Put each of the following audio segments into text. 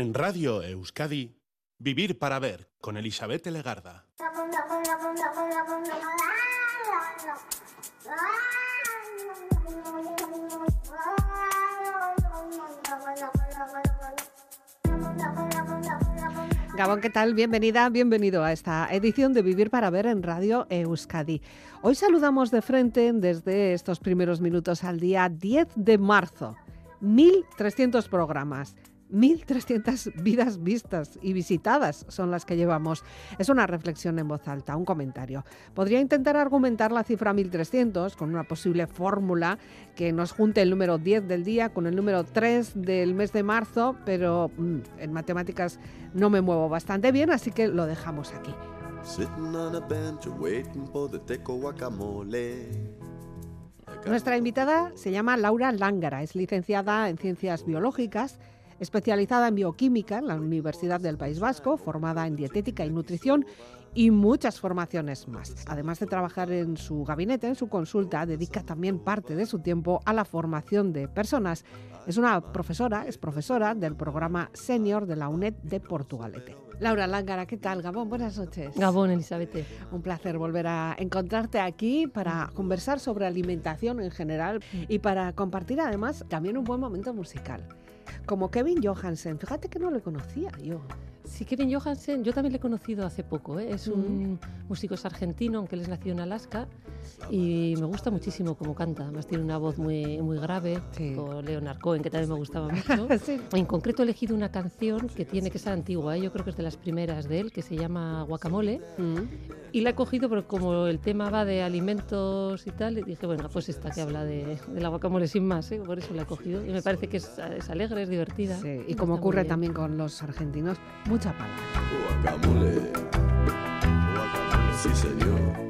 En Radio Euskadi, Vivir para Ver, con Elizabeth Legarda. Gabón, ¿qué tal? Bienvenida, bienvenido a esta edición de Vivir para Ver en Radio Euskadi. Hoy saludamos de frente desde estos primeros minutos al día 10 de marzo. 1.300 programas, 1.300 vidas vistas y visitadas son las que llevamos. Es una reflexión en voz alta, un comentario. Podría intentar argumentar la cifra 1.300 con una posible fórmula que nos junte el número 10 del día con el número 3 del mes de marzo, pero mm, en matemáticas no me muevo bastante bien, así que lo dejamos aquí. Nuestra invitada se llama Laura Lángara, es licenciada en Ciencias Biológicas especializada en bioquímica en la Universidad del País Vasco, formada en dietética y nutrición y muchas formaciones más. Además de trabajar en su gabinete, en su consulta, dedica también parte de su tiempo a la formación de personas. Es una profesora, es profesora del programa senior de la UNED de Portugalete. Laura Lángara, ¿qué tal? Gabón, buenas noches. Gabón, Elizabeth. Un placer volver a encontrarte aquí para conversar sobre alimentación en general y para compartir además también un buen momento musical como Kevin Johansen. Fíjate que no le conocía yo. Sí, Kevin Johansen, yo también le he conocido hace poco. ¿eh? Es un músico argentino, aunque él es nacido en Alaska, y me gusta muchísimo cómo canta. Además, tiene una voz muy, muy grave, con Leonard Cohen, que también me gustaba mucho. En concreto, he elegido una canción que tiene que ser antigua, ¿eh? yo creo que es de las primeras de él, que se llama Guacamole. Y la he cogido porque, como el tema va de alimentos y tal, dije, bueno, pues esta que habla de, la guacamole sin más, ¿eh? por eso la he cogido. Y me parece que es, alegre, es divertida. y como ocurre también con los argentinos, mucha palabra. Guacamole, guacamole, sí señor.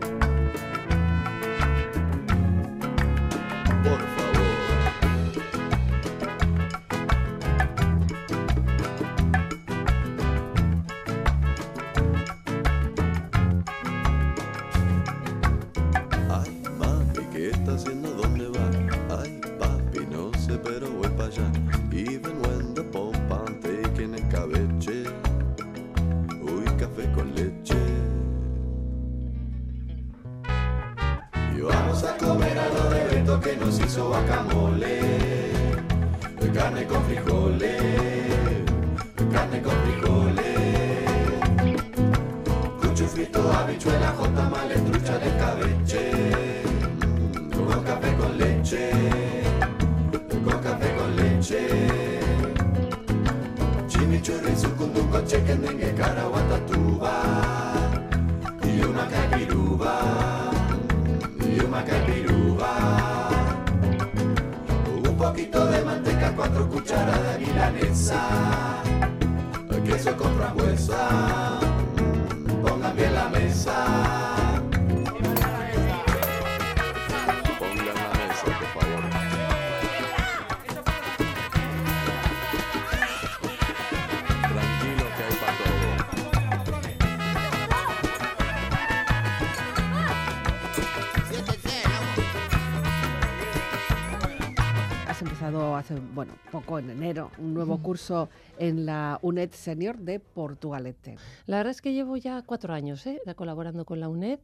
Bueno, poco en enero, un nuevo curso en la UNED Senior de Portugalete. La verdad es que llevo ya cuatro años ¿eh? colaborando con la UNED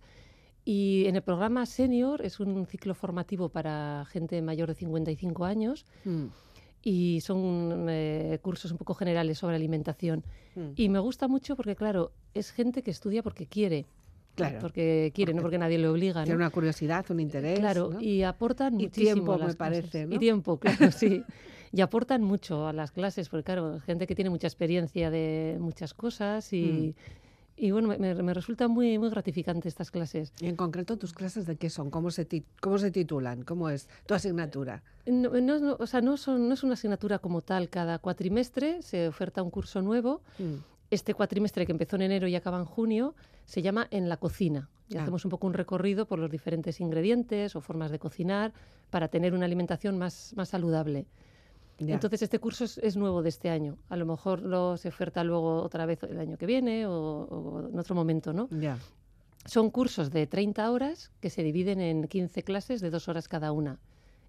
y en el programa Senior es un ciclo formativo para gente mayor de 55 años. Mm. Y son eh, cursos un poco generales sobre alimentación. Mm. Y me gusta mucho porque, claro, es gente que estudia porque quiere. Claro. Porque quiere, no porque nadie le obliga. Tiene una curiosidad, un interés. Claro, y aportan y tiempo, me parece. Y tiempo, claro, sí. y aportan mucho a las clases, porque claro, gente que tiene mucha experiencia de muchas cosas y... Mm. Y bueno, me, resulta muy, muy gratificante estas clases. ¿Y en concreto tus clases de qué son? ¿Cómo se, cómo se titulan? ¿Cómo es tu asignatura? No, no, o sea, no, son, no es una asignatura como tal. Cada cuatrimestre se oferta un curso nuevo. Mm. Este cuatrimestre que empezó en enero y acaba en junio se llama En la cocina. Y ah. hacemos un poco un recorrido por los diferentes ingredientes o formas de cocinar para tener una alimentación más, más saludable. Entonces este curso es, nuevo de este año. A lo mejor lo se oferta luego otra vez el año que viene o, en otro momento, ¿no? Son cursos de 30 horas que se dividen en 15 clases de dos horas cada una.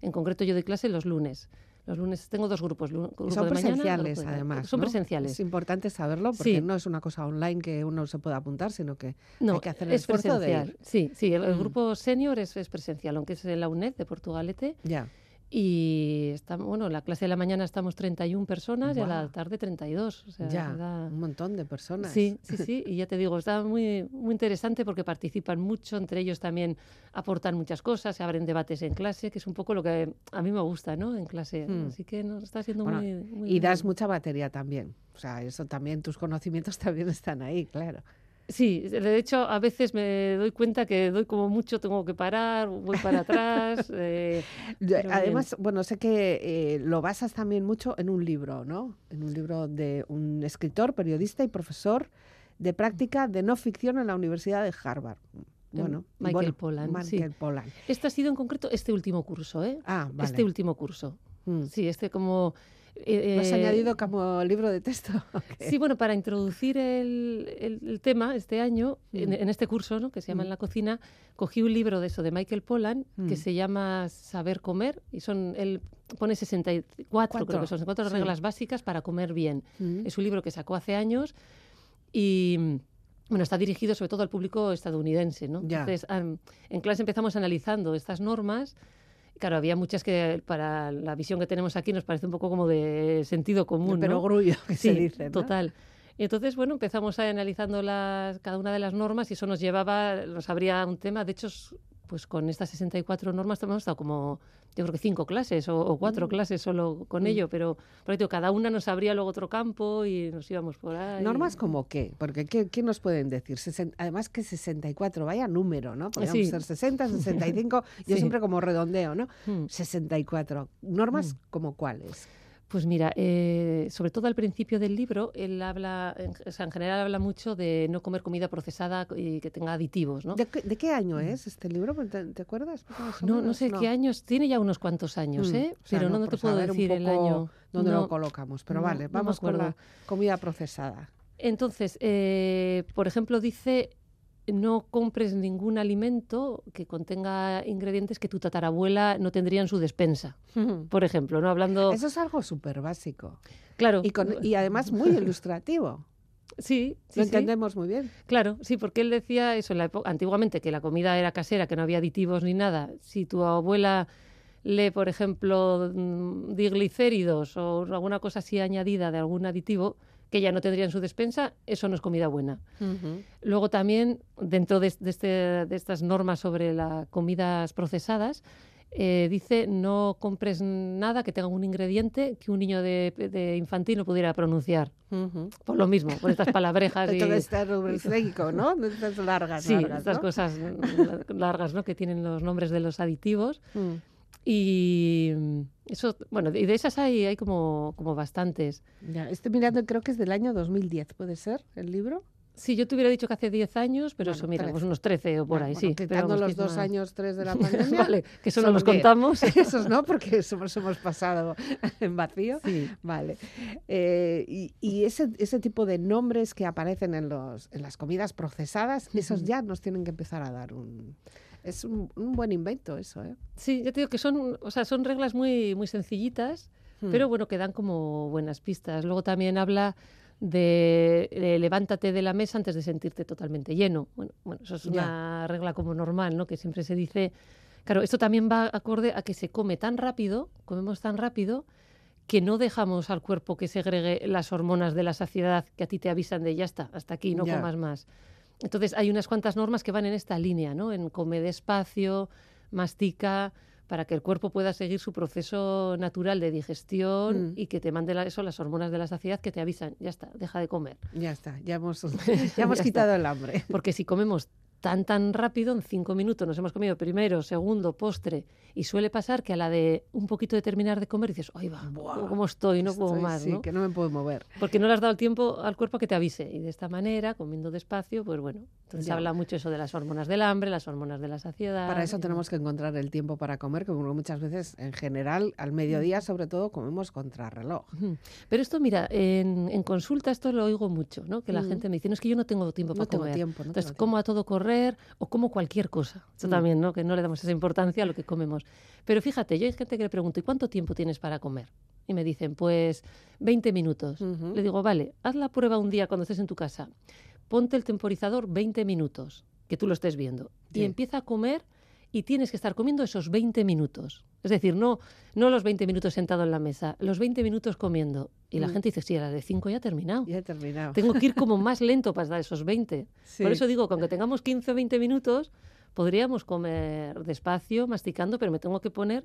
En concreto yo doy clase los lunes. Los lunes tengo dos grupos. grupo Son de presenciales, de- además. Son presenciales. Es importante saberlo porque Sí. no es una cosa online que uno se pueda apuntar, sino que No, hay que hacer el es esfuerzo de presencial. ir. Sí, sí, el, el Mm. grupo senior es, es presencial, aunque es en la UNED de Portugalete. Ya. Y está, bueno, en la clase de la mañana estamos 31 personas y a la tarde 32. O sea, Ya, da- un montón de personas. Sí, sí, sí, y ya te digo, está muy, muy interesante porque participan mucho, entre ellos también aportan muchas cosas, se abren debates en clase, que es un poco lo que a mí me gusta, ¿no? En clase. Mm. Así que no, está siendo Bueno, muy, muy Y das mucha batería también. O sea, eso también, tus conocimientos también están ahí, claro. Sí, de hecho, a veces me doy cuenta que doy como mucho, tengo que parar, voy para atrás. eh, Además, bueno, sé que eh, lo basas también mucho en un libro, ¿no? En un libro de un escritor, periodista y profesor de práctica de no ficción en la Universidad de Harvard. Bueno, Michael bueno, Pollan, sí. Michael Pollan. Este ha sido en concreto este último curso, ¿eh? Ah, vale. Este último curso. Mm. Sí, este como... eh, ¿Lo has eh, añadido como libro de texto? ¿o qué? Sí, bueno, para introducir el, el- el tema este año, en, Mm. en este curso, ¿no? que se llama Mm. En la cocina, cogí un libro de eso, de Michael Pollan, Mm. que se llama Saber comer, y son, él pone 64, creo Cuatro, que son, cuatro sí. reglas básicas para comer bien. Mm. Es un libro que sacó hace años y... Bueno, está dirigido sobre todo al público estadounidense, ¿no? Ya. Entonces, am, en clase empezamos analizando estas normas. Claro, había muchas que para la visión que tenemos aquí nos parece un poco como de sentido común, Pero ¿no? grullo, que se dice, ¿no? total. Y entonces, bueno, empezamos a analizando las, cada una de las normas y eso nos llevaba, nos abría un tema. De hecho, pues con estas 64 normas hemos estado como, yo creo que cinco clases o, o cuatro Mm. clases solo con Mm. ello, pero por ahí, cada una nos abría luego otro campo y nos íbamos por ahí. ¿Normas como qué? Porque ¿qué, qué nos pueden decir? Sesen- además que 64, vaya número, ¿no? Podríamos Sí. ser 60, 65, yo Sí. siempre como redondeo, ¿no? Mm. 64. ¿Normas como cuáles? Pues mira, eh, sobre todo al principio del libro, él habla, en, o sea, en general habla mucho de no comer comida procesada y que tenga aditivos, ¿no? ¿De, qué, de qué año es este libro? ¿Te, te acuerdas? No, no sé qué años, tiene ya unos cuantos años, Mm, ¿eh? o sea, pero no, te puedo decir el año. ¿Dónde No. lo colocamos? Pero vale, vamos con la comida procesada. Entonces, eh, por ejemplo, dice no compres ningún alimento que contenga ingredientes que tu tatarabuela no tendría en su despensa. Por ejemplo, ¿no? Hablando... Eso es algo súper básico. Claro. Y, con- y además muy ilustrativo. Sí, sí, Lo sí. entendemos muy bien. Claro, sí, porque él decía eso en la época, antiguamente que la comida era casera, que no había aditivos ni nada. Si tu abuela lee, por ejemplo, mm, diglicéridos o alguna cosa así añadida de algún aditivo que ya no tendría en su despensa, eso no es comida buena. Luego también, dentro de, de este- de estas normas sobre las comidas procesadas, eh, dice no compres nada que tenga un ingrediente que un niño de, de infantil no pudiera pronunciar. Por lo mismo, por estas palabrejas y... Todo este rubrico, ¿no? Estas largas, Sí, largas, estas ¿no? cosas mm, largas, ¿no? Que tienen los nombres de los aditivos. Mm. Y mm, eso, bueno, y de esas hay, hay como, como bastantes. Ya, estoy mirando, creo que es del año 2010, ¿puede ser el libro? Sí, yo te hubiera dicho que hace 10 años, pero Bueno, eso, mira, 13. pues unos 13 o por ahí, bueno, sí. Quitando los dos más- años, tres de la pandemia. vale, que eso no los 10. contamos. Esos no, porque somos, hemos pasado en vacío. Sí. Vale. Eh, y y ese, ese tipo de nombres que aparecen en, los, en las comidas procesadas, esos ya nos tienen que empezar a dar un... Es un, un buen invento eso, ¿eh? Sí, ya te digo que son, o sea, son reglas muy, muy sencillitas, Hmm. pero bueno, que dan como buenas pistas. Luego también habla de, de levántate de la mesa antes de sentirte totalmente lleno. Bueno, bueno eso es Ya. una regla como normal, ¿no? Que siempre se dice. Claro, esto también va acorde a que se come tan rápido, comemos tan rápido, que no dejamos al cuerpo que segregue las hormonas de la saciedad que a ti te avisan de ya está, hasta aquí, no Ya. comas más. Entonces hay unas cuantas normas que van en esta línea, ¿no? En come despacio, mastica, para que el cuerpo pueda seguir su proceso natural de digestión Mm. y que te mande la- eso, las hormonas de la saciedad que te avisan, ya está, deja de comer. Ya está, ya hemos, ya hemos Ya quitado está. el hambre. Porque si comemos tan tan rápido, en cinco minutos nos hemos comido primero, segundo, postre, y suele pasar que a la de un poquito de terminar de comer dices, ¡ay va! Buah, ¿Cómo estoy? No puedo Estoy- más, sí, ¿no? que no me puedo mover. Porque no le has dado el tiempo al cuerpo a que te avise. Y de esta manera, comiendo despacio, pues bueno. Entonces Ya. habla mucho eso de las hormonas del hambre, las hormonas de la saciedad. Para eso tenemos que encontrar el tiempo para comer, que muchas veces, en general, al mediodía sobre todo, comemos contrarreloj. Pero esto, mira, en, en consulta esto lo oigo mucho, ¿no? Que la Mm. gente me dice, no es que yo no tengo tiempo No para tengo comer. tiempo, no Entonces, como a todo correr correr o como cualquier cosa. Eso Mm. también, ¿no? Que no le damos esa importancia a lo que comemos. Pero fíjate, yo hay gente que le pregunto, ¿y cuánto tiempo tienes para comer? Y me dicen, pues 20 minutos. Le digo, vale, haz la prueba un día cuando estés en tu casa. Ponte el temporizador 20 minutos, que tú lo estés viendo. Sí. Y empieza a comer y tienes que estar comiendo esos 20 minutos. Es decir, no, no los 20 minutos sentado en la mesa, los 20 minutos comiendo. Y la Mm. gente dice, sí, a la de 5 ya he terminado. Ya he terminado. Tengo que ir como más lento para dar esos 20. Sí. Por eso digo que aunque tengamos 15 o 20 minutos, podríamos comer despacio, masticando, pero me tengo que poner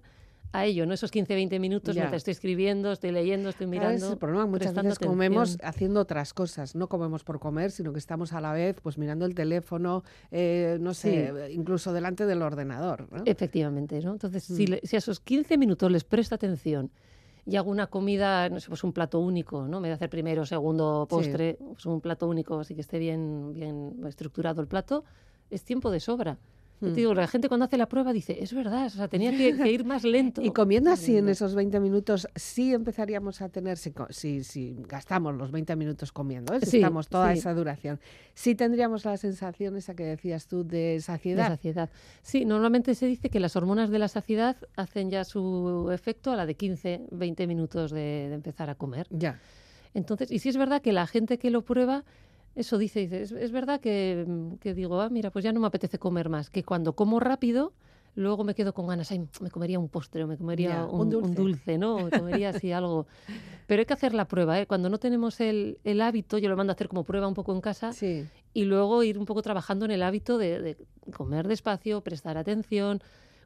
a ello, no esos 15 20 minutos Ya. mientras estoy escribiendo, estoy leyendo, estoy Claro, ese mirando. es el problema. Muchas veces comemos atención. haciendo otras cosas. No comemos por comer, sino que estamos a la vez pues mirando el teléfono, eh, no sé, incluso delante del ordenador. ¿no? Efectivamente, ¿no? Entonces, si, Mm. le- si a esos 15 minutos les presto atención y hago una comida, no sé, pues un plato único, ¿no? Me voy a hacer primero, segundo, Sí. postre, pues un plato único, así que esté bien, bien estructurado el plato, es tiempo de sobra. Yo Mm. te digo, la gente cuando hace la prueba dice, es verdad, o sea, tenía que, que ir más lento. Y comiendo así en esos 20 minutos, sí empezaríamos a tener, si, si, si gastamos los 20 minutos comiendo, ¿eh? si Sí, estamos toda sí. esa duración, sí tendríamos la sensación esa que decías tú de De saciedad. saciedad. Sí, normalmente se dice que las hormonas de la saciedad hacen ya su efecto a la de 15, 20 minutos de, de empezar a comer. Ya. Entonces, y sí es verdad que la gente que lo prueba, eso dice, dice, es, es verdad que, mm, que digo, ah, mira, pues ya no me apetece comer más, que cuando como rápido, luego me quedo con ganas, ay, me comería un postre, o me comería Ya, un, un dulce. un dulce, ¿no? O me comería así algo. Pero hay que hacer la prueba, ¿eh? Cuando no tenemos el, el hábito, yo lo mando a hacer como prueba un poco en casa, Sí. y luego ir un poco trabajando en el hábito de, de comer despacio, prestar atención,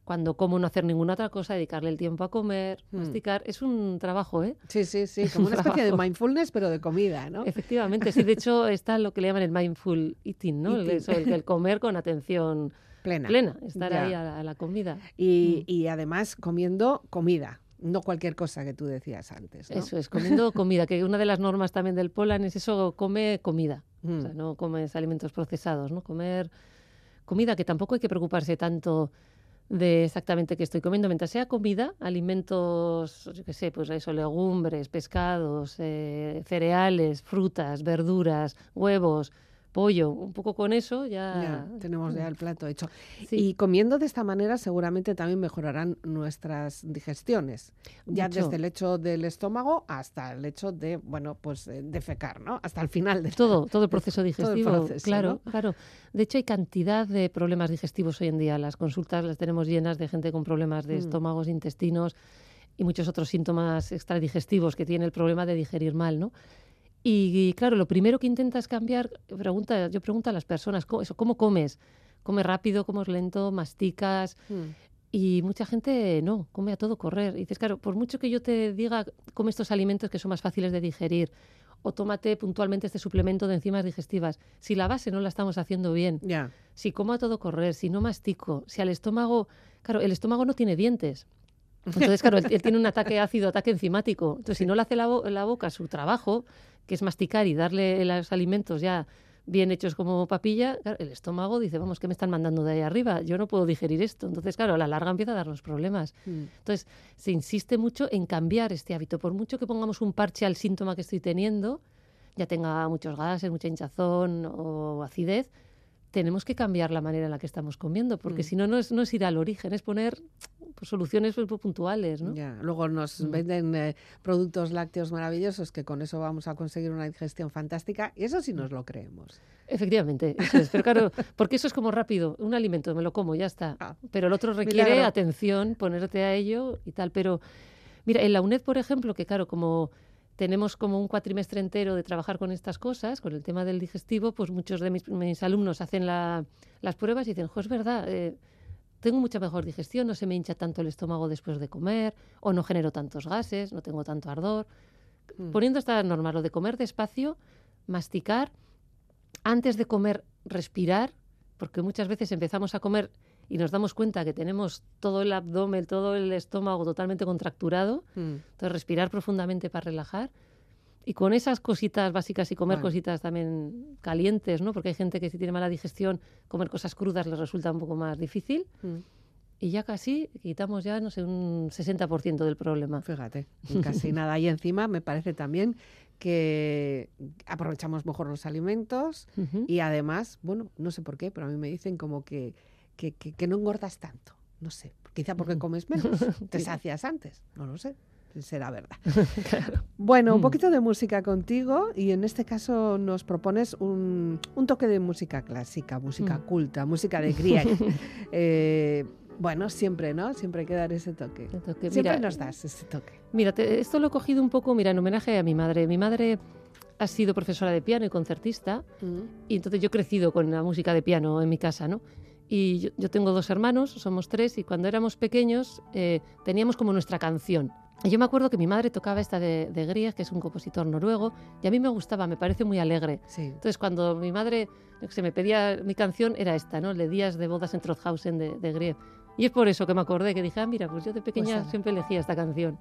cuando como no hacer ninguna otra cosa, dedicarle el tiempo a comer, Mm. masticar. Es un trabajo, ¿eh? Sí, sí, sí, como una especie de mindfulness, pero de comida, ¿no? Efectivamente, sí. De hecho, está lo que le llaman el mindful eating, ¿no? El, Eating. eso, el, el comer con atención Plena. plena, estar Ya. ahí a la, a la comida. Y, Mm. y además comiendo comida, no cualquier cosa que tú decías antes. ¿no? Eso es, comiendo comida, que una de las normas también del Polan es eso, come comida. O sea, Mm. no comes alimentos procesados, ¿no? Comer comida, que tampoco hay que preocuparse tanto de exactamente qué estoy comiendo. Mientras sea comida, alimentos, yo qué sé, pues eso, legumbres, pescados, eh, cereales, frutas, verduras, huevos, pollo, un poco con eso ya... Ya, tenemos ya el plato hecho. Sí. Y comiendo de esta manera seguramente también mejorarán nuestras digestiones. Ya Mucho. desde el hecho del estómago hasta el hecho de, bueno, pues eh, defecar, ¿no? Hasta el final del Todo, todo el proceso todo el digestivo, proceso, claro, ¿no? claro. De hecho, hay cantidad de problemas digestivos hoy en día. Las consultas las tenemos llenas de gente con problemas de Mm. estómagos, intestinos y muchos otros síntomas extradigestivos que tiene el problema de digerir mal, ¿no? Y, y, claro, lo primero que intentas cambiar, pregunta, yo pregunto a las personas, ¿cómo, eso, ¿cómo comes? ¿Comes rápido, comes lento, masticas? Mm. Y mucha gente no, come a todo correr. Y dices, claro, por mucho que yo te diga, come estos alimentos que son más fáciles de digerir, o tómate puntualmente este suplemento de enzimas digestivas, si la base no la estamos haciendo bien, si como a todo correr, si no mastico, si al estómago, claro, el estómago no tiene dientes. Entonces, claro, él, él tiene un ataque ácido, ataque enzimático. Entonces, si no le hace la, la boca su trabajo, que es masticar y darle los alimentos ya bien hechos como papilla, claro, el estómago dice, vamos, ¿qué me están mandando de ahí arriba? Yo no puedo digerir esto. Entonces, claro, a la larga empieza a darnos problemas. Mm. Entonces, se insiste mucho en cambiar este hábito. Por mucho que pongamos un parche al síntoma que estoy teniendo, ya tenga muchos gases, mucha hinchazón o acidez, tenemos que cambiar la manera en la que estamos comiendo, porque Mm. si no, no es, no es ir al origen, es poner pues, soluciones pues, puntuales, ¿no? ya. Luego nos Mm. venden eh, productos lácteos maravillosos que con eso vamos a conseguir una digestión fantástica y eso sí nos lo creemos. Efectivamente, eso es. Pero claro, porque eso es como rápido, un alimento, me lo como, ya está. Ah, Pero el otro requiere milagro. atención, ponerte a ello y tal. Pero mira, en la UNED, por ejemplo, que claro, como tenemos como un cuatrimestre entero de trabajar con estas cosas, con el tema del digestivo, pues muchos de mis, mis alumnos hacen la- las pruebas y dicen, jo, es verdad, eh, tengo mucha mejor digestión, no se me hincha tanto el estómago después de comer, o no genero tantos gases, no tengo tanto ardor. Mm. Poniendo estas normas, lo de comer despacio, masticar, antes de comer, respirar, porque muchas veces empezamos a comer y nos damos cuenta que tenemos todo el abdomen, todo el estómago totalmente contracturado. Mm. Entonces, respirar profundamente para relajar. Y con esas cositas básicas y comer Vale. cositas también calientes, ¿no? Porque hay gente que si tiene mala digestión, comer cosas crudas les resulta un poco más difícil. Mm. Y ya casi quitamos ya, no sé, un 60% del problema. Fíjate, casi nada. Y encima me parece también que aprovechamos mejor los alimentos Ujú. y además, bueno, no sé por qué, pero a mí me dicen como que, que, que- que no engordas tanto. No sé, quizá porque comes menos, te sacias antes, no lo sé. Será verdad. Claro. Bueno, un Mm. poquito de música contigo y en este caso nos propones un, un toque de música clásica, música Mm. culta, música de Grieg. Eh, bueno, siempre, ¿no? Siempre hay que dar ese toque. Entonces, Siempre mira, nos das ese toque. Mira, te- esto lo he cogido un poco, mira, en homenaje a mi madre. Mi madre ha sido profesora de piano y concertista, y entonces yo he crecido con la música de piano en mi casa, ¿no? Y yo, yo tengo dos hermanos, somos tres, y cuando éramos pequeños eh, teníamos como nuestra canción. Y yo me acuerdo que mi madre tocaba esta de, de Grieg, que es un compositor noruego, y a mí me gustaba, me parece muy alegre. Sí. Entonces, cuando mi madre sé, me pedía mi canción, era esta, ¿no? Le Días de bodas en Trothausen de, de Grieg. Y es por eso que me acordé, que dije, ah, mira, pues yo de pequeña ala. siempre elegía esta canción.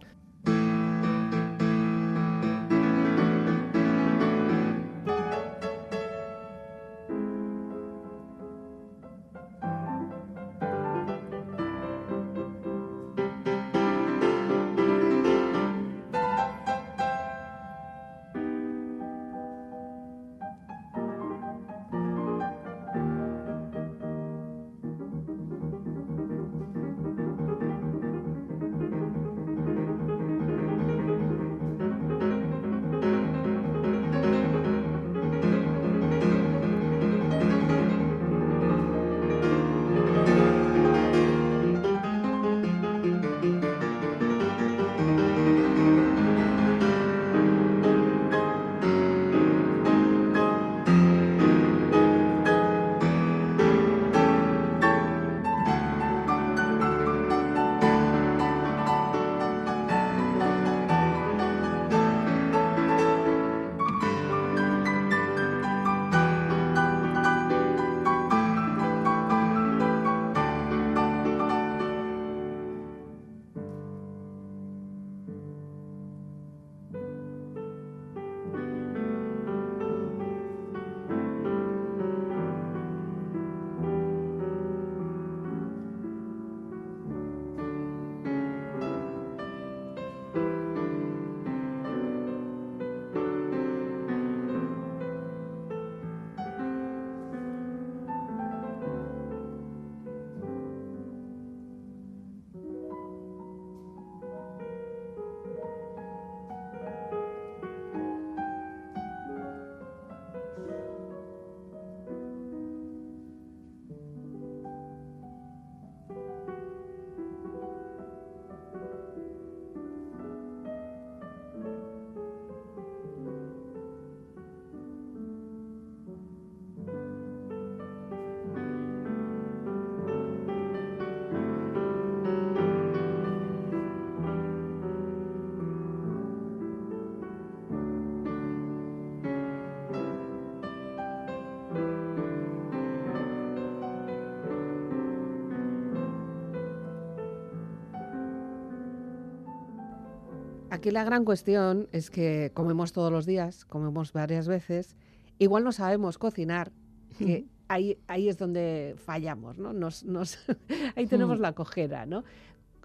Aquí la gran cuestión es que comemos todos los días, comemos varias veces, igual no sabemos cocinar, que ahí, ahí es donde fallamos, ¿no? Nos, nos- ahí tenemos Mm. la cojera, ¿no?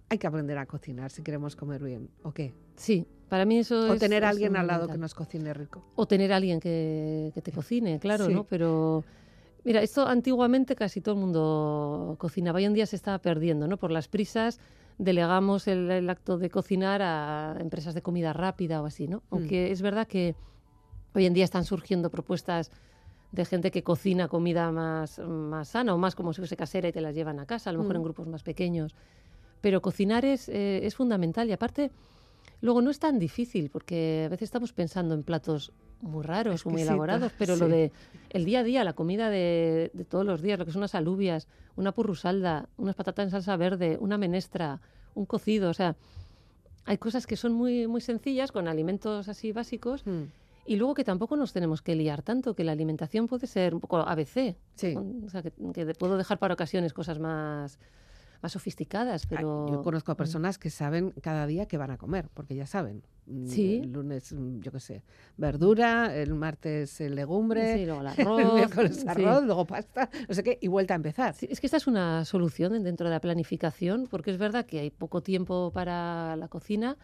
Hay que aprender a cocinar si queremos comer bien, ¿o qué? Sí, para mí eso O es... tener a alguien al lado que nos cocine rico. O tener a alguien que, que te cocine, claro, Sí. ¿no? Pero mira, esto antiguamente casi todo el mundo cocinaba. Hoy en día se está perdiendo, ¿no? Por las prisas delegamos el, el acto de cocinar a empresas de comida rápida o así, ¿no? Aunque es verdad que hoy en día están surgiendo propuestas de gente que cocina comida más, más sana o más como si fuese casera y te las llevan a casa, a lo mejor Mm. en grupos más pequeños. Pero cocinar es, eh, es fundamental y aparte luego no es tan difícil porque a veces estamos pensando en platos muy raros muy elaborados, pero lo de el día a día, la comida de, de todos los días, lo que son unas alubias, una purrusalda, unas patatas en salsa verde, una menestra, un cocido, o sea, hay cosas que son muy, muy sencillas con alimentos así básicos Mm, y luego que tampoco nos tenemos que liar tanto, que la alimentación puede ser un poco ABC. Sí. O sea, que, puedo dejar para ocasiones cosas más, más sofisticadas, pero... Yo conozco a personas que saben cada día qué van a comer, porque ya saben. Mm, Sí. El lunes, mm, yo qué sé, verdura, el martes legumbre, Sí, luego el el arroz. sí. arroz, luego pasta, no sé qué, y vuelta a empezar. Sí, es que esta es una solución dentro de la planificación, porque es verdad que hay poco tiempo para la cocina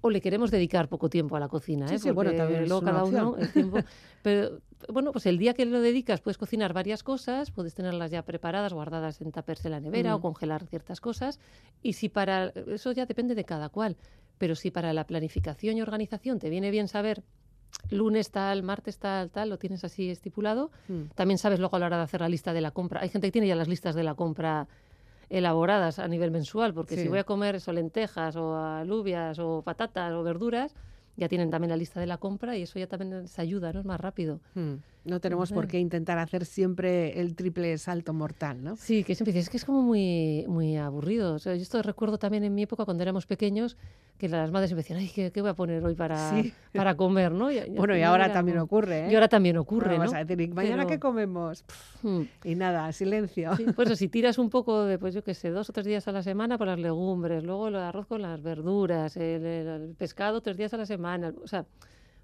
o le queremos dedicar poco tiempo a la cocina. Sí, ¿eh? sí, bueno, también luego cada uno el tiempo. Pero bueno, pues el día que lo dedicas puedes cocinar varias cosas, puedes tenerlas ya preparadas, guardadas en tuppers en la nevera Mm. o congelar ciertas cosas. Y si para eso ya depende de cada cual. Pero si para la planificación y organización te viene bien saber lunes tal, martes tal, tal, lo tienes así estipulado, Mm. también sabes luego a la hora de hacer la lista de la compra. Hay gente que tiene ya las listas de la compra elaboradas a nivel mensual, porque Sí. si voy a comer eso, lentejas o alubias o patatas o verduras, ya tienen también la lista de la compra y eso ya también les ayuda, ¿no? Es más rápido. Mm. No tenemos por qué intentar hacer siempre el triple salto mortal, ¿no? Sí, que siempre dices, que es como muy, muy aburrido. O sea, yo esto recuerdo también en mi época cuando éramos pequeños, que las madres me decían, ay, ¿qué, qué voy a poner hoy para, Sí. para comer, no? Y, Bueno, y ahora también ocurre, ¿eh? Y ahora también ocurre, Bueno, ¿no? vas a decir, ¿y mañana Pero- qué comemos? Hmm. Y nada, silencio. Sí, pues si tiras un poco de, pues yo qué sé, dos o tres días a la semana por las legumbres, luego el arroz con las verduras, el- el pescado tres días a la semana. O sea,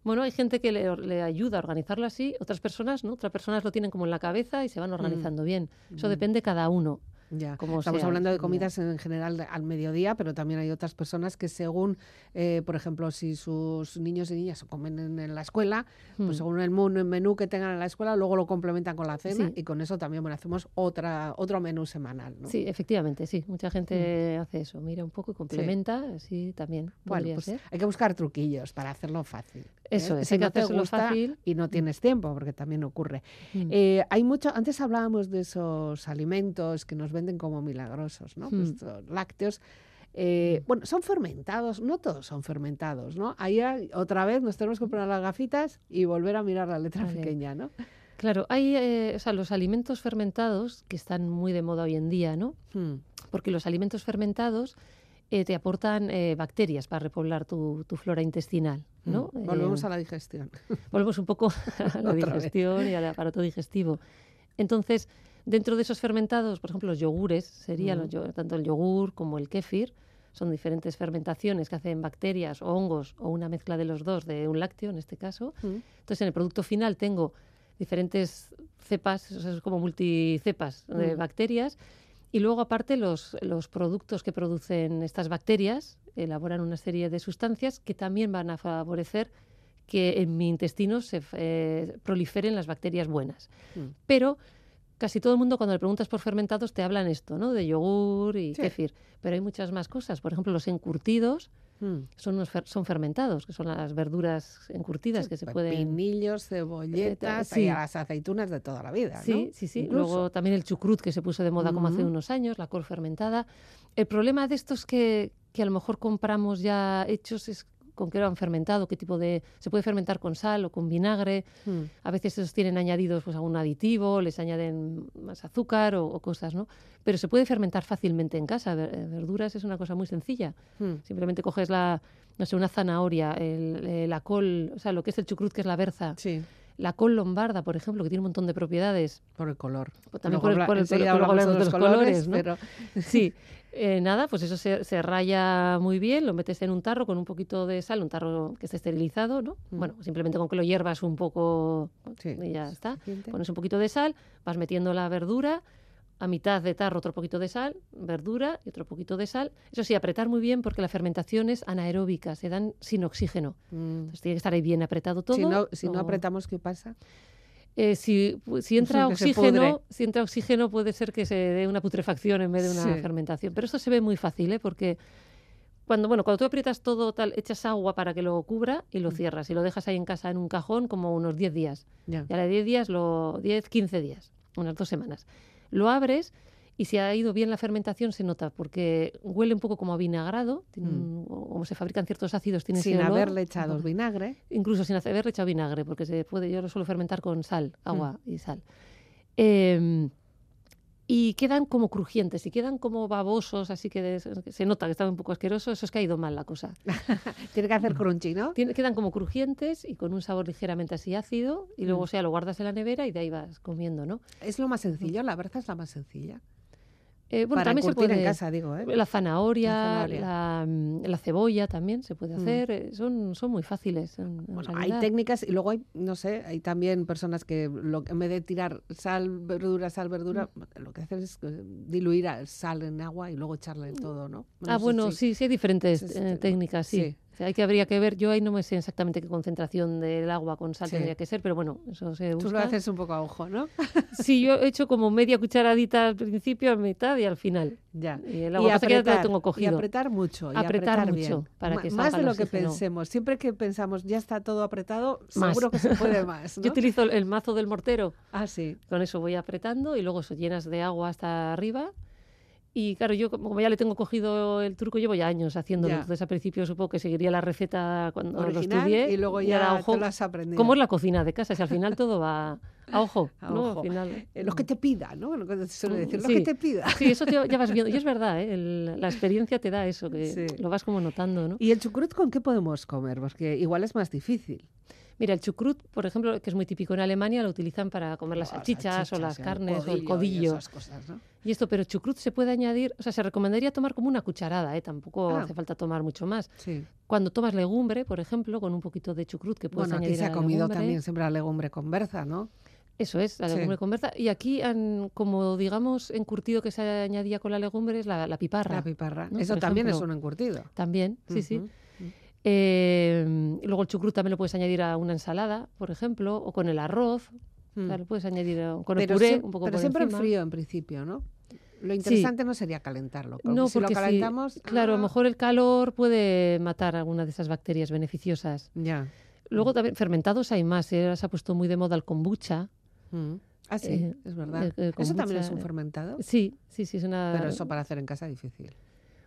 bueno, hay gente que le, le ayuda a organizarlo así, otras personas, ¿no? Otras personas lo tienen como en la cabeza y se van organizando bien. Eso Mm. depende cada uno. Ya. como Estamos sea, hablando de ya. comidas en general al mediodía, pero también hay otras personas que según, eh, por ejemplo, si sus niños y niñas comen en, en la escuela, pues Mm. según el menú que tengan en la escuela, luego lo complementan con la cena Sí. y con eso también bueno, hacemos otra, otro menú semanal. ¿no? Sí, efectivamente, sí. Mucha gente hace eso, mira un poco y complementa, sí, también. Bueno, pues ser. hay que buscar truquillos para hacerlo fácil. Eso es, si hay que no te hacérselo gusta fácil. y no tienes tiempo, porque también ocurre. Mm. Eh, hay mucho, antes hablábamos de esos alimentos que nos venden como milagrosos, ¿no? Mm. Estos lácteos. eh, bueno, son fermentados, no todos son fermentados, ¿no? Ahí hay- otra vez nos tenemos que poner las gafitas y volver a mirar la letra Vale. pequeña, ¿no? Claro, hay eh, o sea, los alimentos fermentados que están muy de moda hoy en día, ¿no? Hmm. porque los alimentos fermentados eh, te aportan bacterias para repoblar tu, tu flora intestinal. ¿No? Mm. Volvemos Eh, a la digestión. volvemos un poco a la vez. digestión y al aparato digestivo. Entonces, dentro de esos fermentados, por ejemplo, los yogures, serían los yo- tanto el yogur como el kéfir, son diferentes fermentaciones que hacen bacterias o hongos o una mezcla de los dos de un lácteo, en este caso. Mm. Entonces, en el producto final tengo diferentes cepas, o sea, es como multicepas de Mm. bacterias. Y luego, aparte, los, los productos que producen estas bacterias elaboran una serie de sustancias que también van a favorecer que en mi intestino se eh, proliferen las bacterias buenas. Mm. Pero casi todo el mundo cuando le preguntas por fermentados te hablan esto, ¿no? De yogur y Sí. kéfir. Pero hay muchas más cosas. Por ejemplo, los encurtidos Mm. son, unos fer- son fermentados, que son las verduras encurtidas que se pueden... Pepinillos, cebolletas, sí. y a las aceitunas de toda la vida, ¿no? Sí, sí, sí. Incluso. Luego también el chucrut que se puso de moda como hace unos años, la col fermentada. El problema de estos que, que a lo mejor compramos ya hechos es con qué lo han fermentado, qué tipo de... Se puede fermentar con sal o con vinagre. Mm. A veces esos tienen añadidos pues algún aditivo, les añaden más azúcar o, o cosas, ¿no? Pero se puede fermentar fácilmente en casa. Eh, Verduras es una cosa muy sencilla. Mm. Simplemente coges la, no sé, una zanahoria, el- eh, la col, o sea, lo que es el chucrut, que es la berza, Sí, la col lombarda, por ejemplo, que tiene un montón de propiedades. por el color. Pues también Luego por el- por el- hablamos de los colores, ¿no? pero Sí, eh, nada, pues eso se, se raya muy bien, lo metes en un tarro con un poquito de sal, un tarro que esté esterilizado, ¿no? Mm. Bueno, simplemente con que lo hiervas un poco Sí, y ya está. suficiente. Pones un poquito de sal, vas metiendo la verdura, a mitad de tarro otro poquito de sal, verdura y otro poquito de sal. Eso sí, apretar muy bien porque la fermentación es anaeróbica, se dan sin oxígeno. Mm. Entonces tiene que estar ahí bien apretado todo. Si no, si no apretamos, ¿qué pasa? Eh, si, si entra oxígeno, si entra oxígeno puede ser que se dé una putrefacción en vez de una Sí. fermentación. Pero esto se ve muy fácil, ¿eh? porque cuando, bueno, cuando tú aprietas todo tal, echas agua para que lo cubra y lo Mm. cierras y lo dejas ahí en casa en un cajón como unos 10 días. Ya. Y a los 10 días, lo, 10, 15 días, unas dos semanas. Lo abres y si ha ido bien la fermentación se nota porque huele un poco como a vinagrado, tiene Mm. un- como se fabrican ciertos ácidos, tiene Sin ese olor. haberle echado Ajá vinagre. incluso sin haberle echado vinagre, porque se puede, yo lo suelo fermentar con sal, Mm. agua y sal. Eh, y quedan como crujientes y quedan como babosos, así que des- se nota que estaba un poco asqueroso, eso es que ha ido mal la cosa. Tiene que hacer crunchy, ¿no? Tiene- quedan como crujientes y con un sabor ligeramente así ácido, y luego Mm. o sea, lo guardas en la nevera y de ahí vas comiendo, ¿no? Es lo más sencillo, la berza es la más sencilla. Eh, bueno, Para también se puede... en casa, digo, ¿eh? La zanahoria, La la, zanahoria. mm, la cebolla también se puede Mm. hacer, eh, son, son muy fáciles. en- en Bueno, hay técnicas y luego hay, no sé, hay también personas que lo, en vez de tirar sal, verdura, sal, verdura, Mm. lo que hacen es diluir sal en agua y luego echarle todo, ¿no? Ah, bueno, sí, sí hay diferentes Sí, eh, técnicas, sí, hay que habría que ver, yo ahí no me sé exactamente qué concentración del agua con sal Sí. tendría que ser, pero bueno, eso se busca. Tú lo haces un poco a ojo, ¿no? Sí, yo he hecho como media cucharadita al principio, a mitad y al final. Ya. Y el agua pasa que ya lo tengo y cogido. apretar mucho. y Apretar apretar mucho bien. para que Más de lo que pensemos. Siempre que pensamos ya está todo apretado, Más. seguro que se puede más. ¿no? Yo utilizo el- el mazo del mortero, Ah, sí. con eso voy apretando y luego eso llenas de agua hasta arriba. Y claro, yo como ya le tengo cogido el truco, llevo ya años haciéndolo. Ya. Entonces al principio supongo que seguiría la receta cuando lo Original estudié. y luego ya ojo, te lo has aprendido. ¿Cómo es la cocina de casa? Si al final todo va a ojo, A ¿no? ojo. Al final, Eh, Lo que te pida, ¿no? Lo que se suele decir, lo Sí. que te pida. Sí, eso te- ya vas viendo. Y es verdad, ¿eh? El- la experiencia te da eso, que Sí. lo vas como notando, ¿no? ¿Y el chucrut con qué podemos comer? Porque igual es más difícil. Mira, el chucrut, por ejemplo, que es muy típico en Alemania, lo utilizan para comer las salchichas o las carnes o el y codillo. esas cosas, ¿no? Y esto, pero chucrut se puede añadir, o sea, se recomendaría tomar como una cucharada, ¿eh? tampoco Ah. hace falta tomar mucho más. Sí. Cuando tomas legumbre, por ejemplo, con un poquito de chucrut que puedes Bueno, aquí añadir se a ha la comido legumbre, también siempre la legumbre con berza, ¿no? Eso es, la Sí. legumbre con berza. Y aquí, han, como digamos, encurtido que se añadía con la legumbre es la, la piparra. La piparra. ¿no? Eso Por también es un encurtido. También, sí, sí. Eh, y luego el chucrut también lo puedes añadir a una ensalada, por ejemplo, o con el arroz. O sea, Mm. lo puedes añadir con el puré, siem- un poco pero por siempre encima. en frío en principio, ¿no? Lo interesante no sería calentarlo. No, si lo porque si- calentamos, claro, a ah, lo mejor el calor puede matar alguna de esas bacterias beneficiosas. Ya. Luego también fermentados hay más. ¿eh? Se ha puesto muy de moda el kombucha. Mm. Ah, sí, Eh, es verdad. el- el ¿Eso también es un eh, fermentado? Sí, sí, sí, es una... Pero eso para hacer en casa es difícil.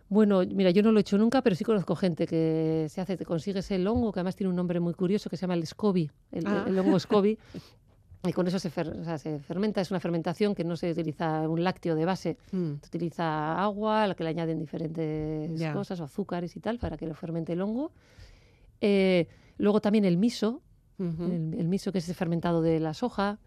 Bueno, mira, yo no lo he hecho nunca, pero sí conozco gente que se hace, te consigues el hongo, que además tiene un nombre muy curioso, que se llama el SCOBY, el, Ah. el hongo SCOBY. Y con eso se, fer- o sea, se fermenta, es una fermentación que no se utiliza un lácteo de base, Mm. se utiliza agua, a la que le añaden diferentes cosas, o azúcares y tal, para que lo fermente el hongo. Eh, luego también el miso, el, el miso que es fermentado de la soja.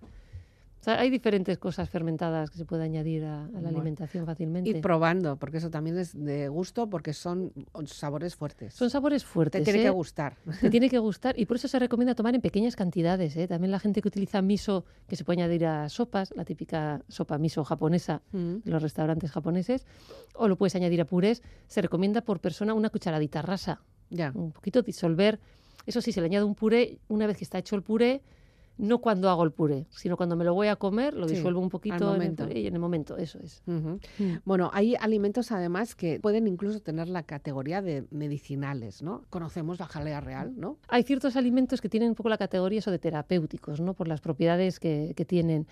O sea, hay diferentes cosas fermentadas que se puede añadir a, a la Bueno. alimentación fácilmente. Y probando, porque eso también es de gusto, porque son sabores fuertes. Son sabores fuertes. Te tiene ¿eh? que gustar. Te tiene que gustar y por eso se recomienda tomar en pequeñas cantidades. ¿eh? También la gente que utiliza miso, que se puede añadir a sopas, la típica sopa miso japonesa Mm. de los restaurantes japoneses, o lo puedes añadir a purés, se recomienda por persona una cucharadita rasa, Ya. un poquito disolver. Eso sí, se le añade un puré, una vez que está hecho el puré, no cuando hago el puré, sino cuando me lo voy a comer, lo Sí, disuelvo un poquito en el momento. puré y en el momento, eso es. Mm. Bueno, hay alimentos además que pueden incluso tener la categoría de medicinales, ¿no? Conocemos la jalea real, ¿no? Hay ciertos alimentos que tienen un poco la categoría eso de terapéuticos, ¿no? Por las propiedades que, que tienen.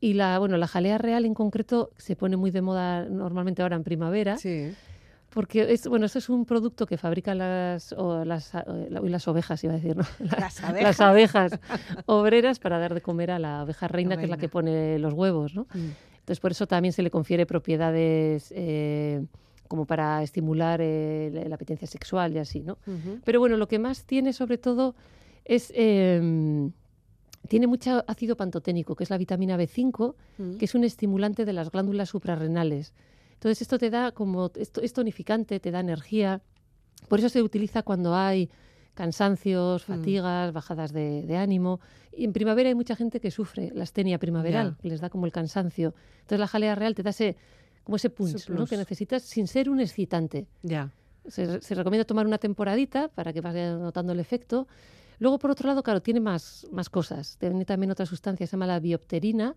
Y la, bueno, la jalea real en concreto se pone muy de moda normalmente ahora en primavera, Sí. Porque es, bueno, esto es un producto que fabrican las, o las, o uy, las ovejas, iba a decir, ¿no? Las abejas. Las abejas obreras para dar de comer a la abeja reina, que es la que pone los huevos, ¿no? Mm. Entonces, por eso también se le confiere propiedades eh, como para estimular eh, la- la apetencia sexual y así, ¿no? Pero bueno, lo que más tiene sobre todo es... eh, tiene mucho ácido pantoténico, que es la vitamina B5, Mm. que es un estimulante de las glándulas suprarrenales. Entonces esto te da como, esto es tonificante, te da energía. Por eso se utiliza cuando hay cansancios, Mm. fatigas, bajadas de, de ánimo. Y en primavera hay mucha gente que sufre la astenia primaveral, que les da como el cansancio. Entonces la jalea real te da ese, como ese punch Ese ¿no? que necesitas sin ser un excitante. Ya. Se, se recomienda tomar una temporadita para que vayas notando el efecto. Luego, por otro lado, claro, tiene más, más cosas. Tiene también otra sustancia, se llama la biopterina,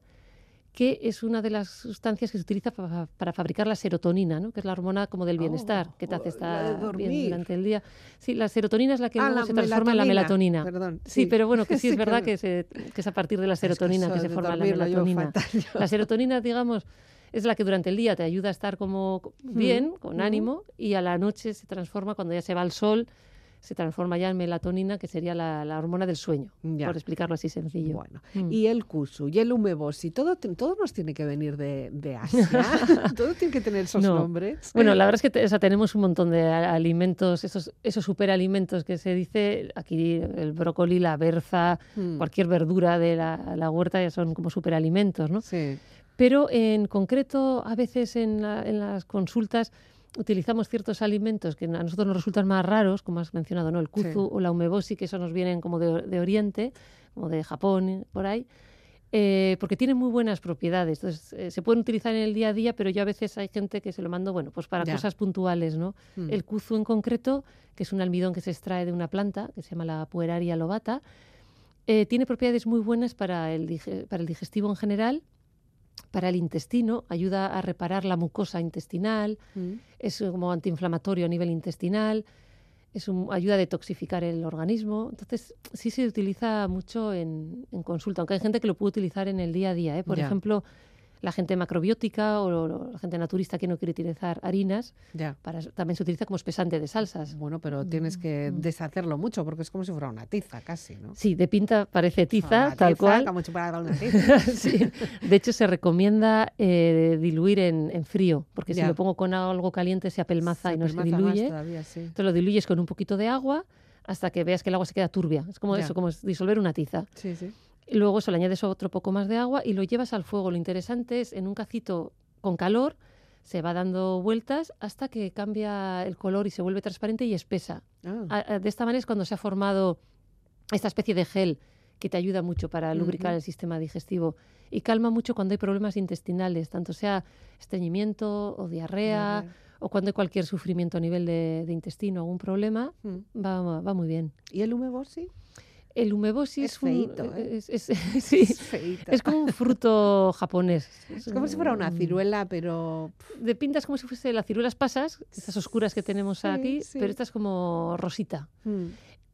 que es una de las sustancias que se utiliza para, para fabricar la serotonina, ¿no? que es la hormona como del bienestar, Oh, que te hace estar bien durante el día. Sí, la serotonina es la que Ah, luego la se transforma en la melatonina. Perdón. Sí, pero bueno, que sí, Sí, es verdad que- que, se- que es a partir de la serotonina Es que, se forma la melatonina. La serotonina, digamos, es la que durante el día te ayuda a estar como bien, con ujú. ánimo, y a la noche se transforma, cuando ya se va al sol, se transforma ya en melatonina, que sería la, la hormona del sueño, Ya. por explicarlo así sencillo. Bueno, Mm. y el kusu y el umeboshi, todo, todo nos tiene que venir de, de Asia. todo tiene que tener esos No. nombres. Bueno, la verdad es que te- o sea, tenemos un montón de alimentos, esos, esos superalimentos que se dice, aquí el brócoli, la berza, Mm. cualquier verdura de la, la huerta ya son como superalimentos, ¿no? Sí. Pero en concreto, a veces en, la- en las consultas utilizamos ciertos alimentos que a nosotros nos resultan más raros, como has mencionado, ¿no? El kuzu Sí. o la umeboshi, que eso nos vienen como de, de Oriente, como de Japón, eh, por ahí. eh, porque tiene muy buenas propiedades. Entonces, eh, se pueden utilizar en el día a día, pero yo a veces hay gente que se lo mando, bueno, pues para Ya. cosas puntuales, ¿no? Mm. El kuzu en concreto, que es un almidón que se extrae de una planta, que se llama la pueraria lobata, eh, tiene propiedades muy buenas para el, para el digestivo en general, para el intestino, ayuda a reparar la mucosa intestinal, Mm. es como antiinflamatorio a nivel intestinal, es un- ayuda a detoxificar el organismo. Entonces, sí se utiliza mucho en, en consulta, aunque hay gente que lo puede utilizar en el día a día. ¿eh? Por ejemplo, la gente macrobiótica o la gente naturista que no quiere utilizar harinas, Ya. para, también se utiliza como espesante de salsas. Bueno, pero tienes que Mm. deshacerlo mucho porque es como si fuera una tiza casi, ¿no? Sí, de pinta parece tiza, Una tal tiza, cual. Como una tiza. Sí. De hecho, se recomienda eh, diluir en, en frío, porque si lo pongo con algo caliente se apelmaza Se y no se pelmaza más diluye. todavía, sí. Entonces lo diluyes con un poquito de agua hasta que veas que el agua se queda turbia. Es como Ya. eso, como disolver una tiza. Sí, sí. Luego eso le añades otro poco más de agua y lo llevas al fuego. Lo interesante es en un cacito con calor, se va dando vueltas hasta que cambia el color y se vuelve transparente y espesa. Ah, A- a- De esta manera es cuando se ha formado esta especie de gel que te ayuda mucho para lubricar el sistema digestivo y calma mucho cuando hay problemas intestinales, tanto sea estreñimiento o diarrea o cuando hay cualquier sufrimiento a nivel de, de intestino, algún problema, Mm. va, va muy bien. ¿Y el humebosi? El umeboshi Es es, un- ¿eh? es, es- sí, Es feíto. es como un fruto japonés. Es como si fuera una Mm. ciruela, pero De pintas como si fuese las ciruelas pasas, esas oscuras que tenemos Sí, aquí, sí. pero esta es como rosita. mm,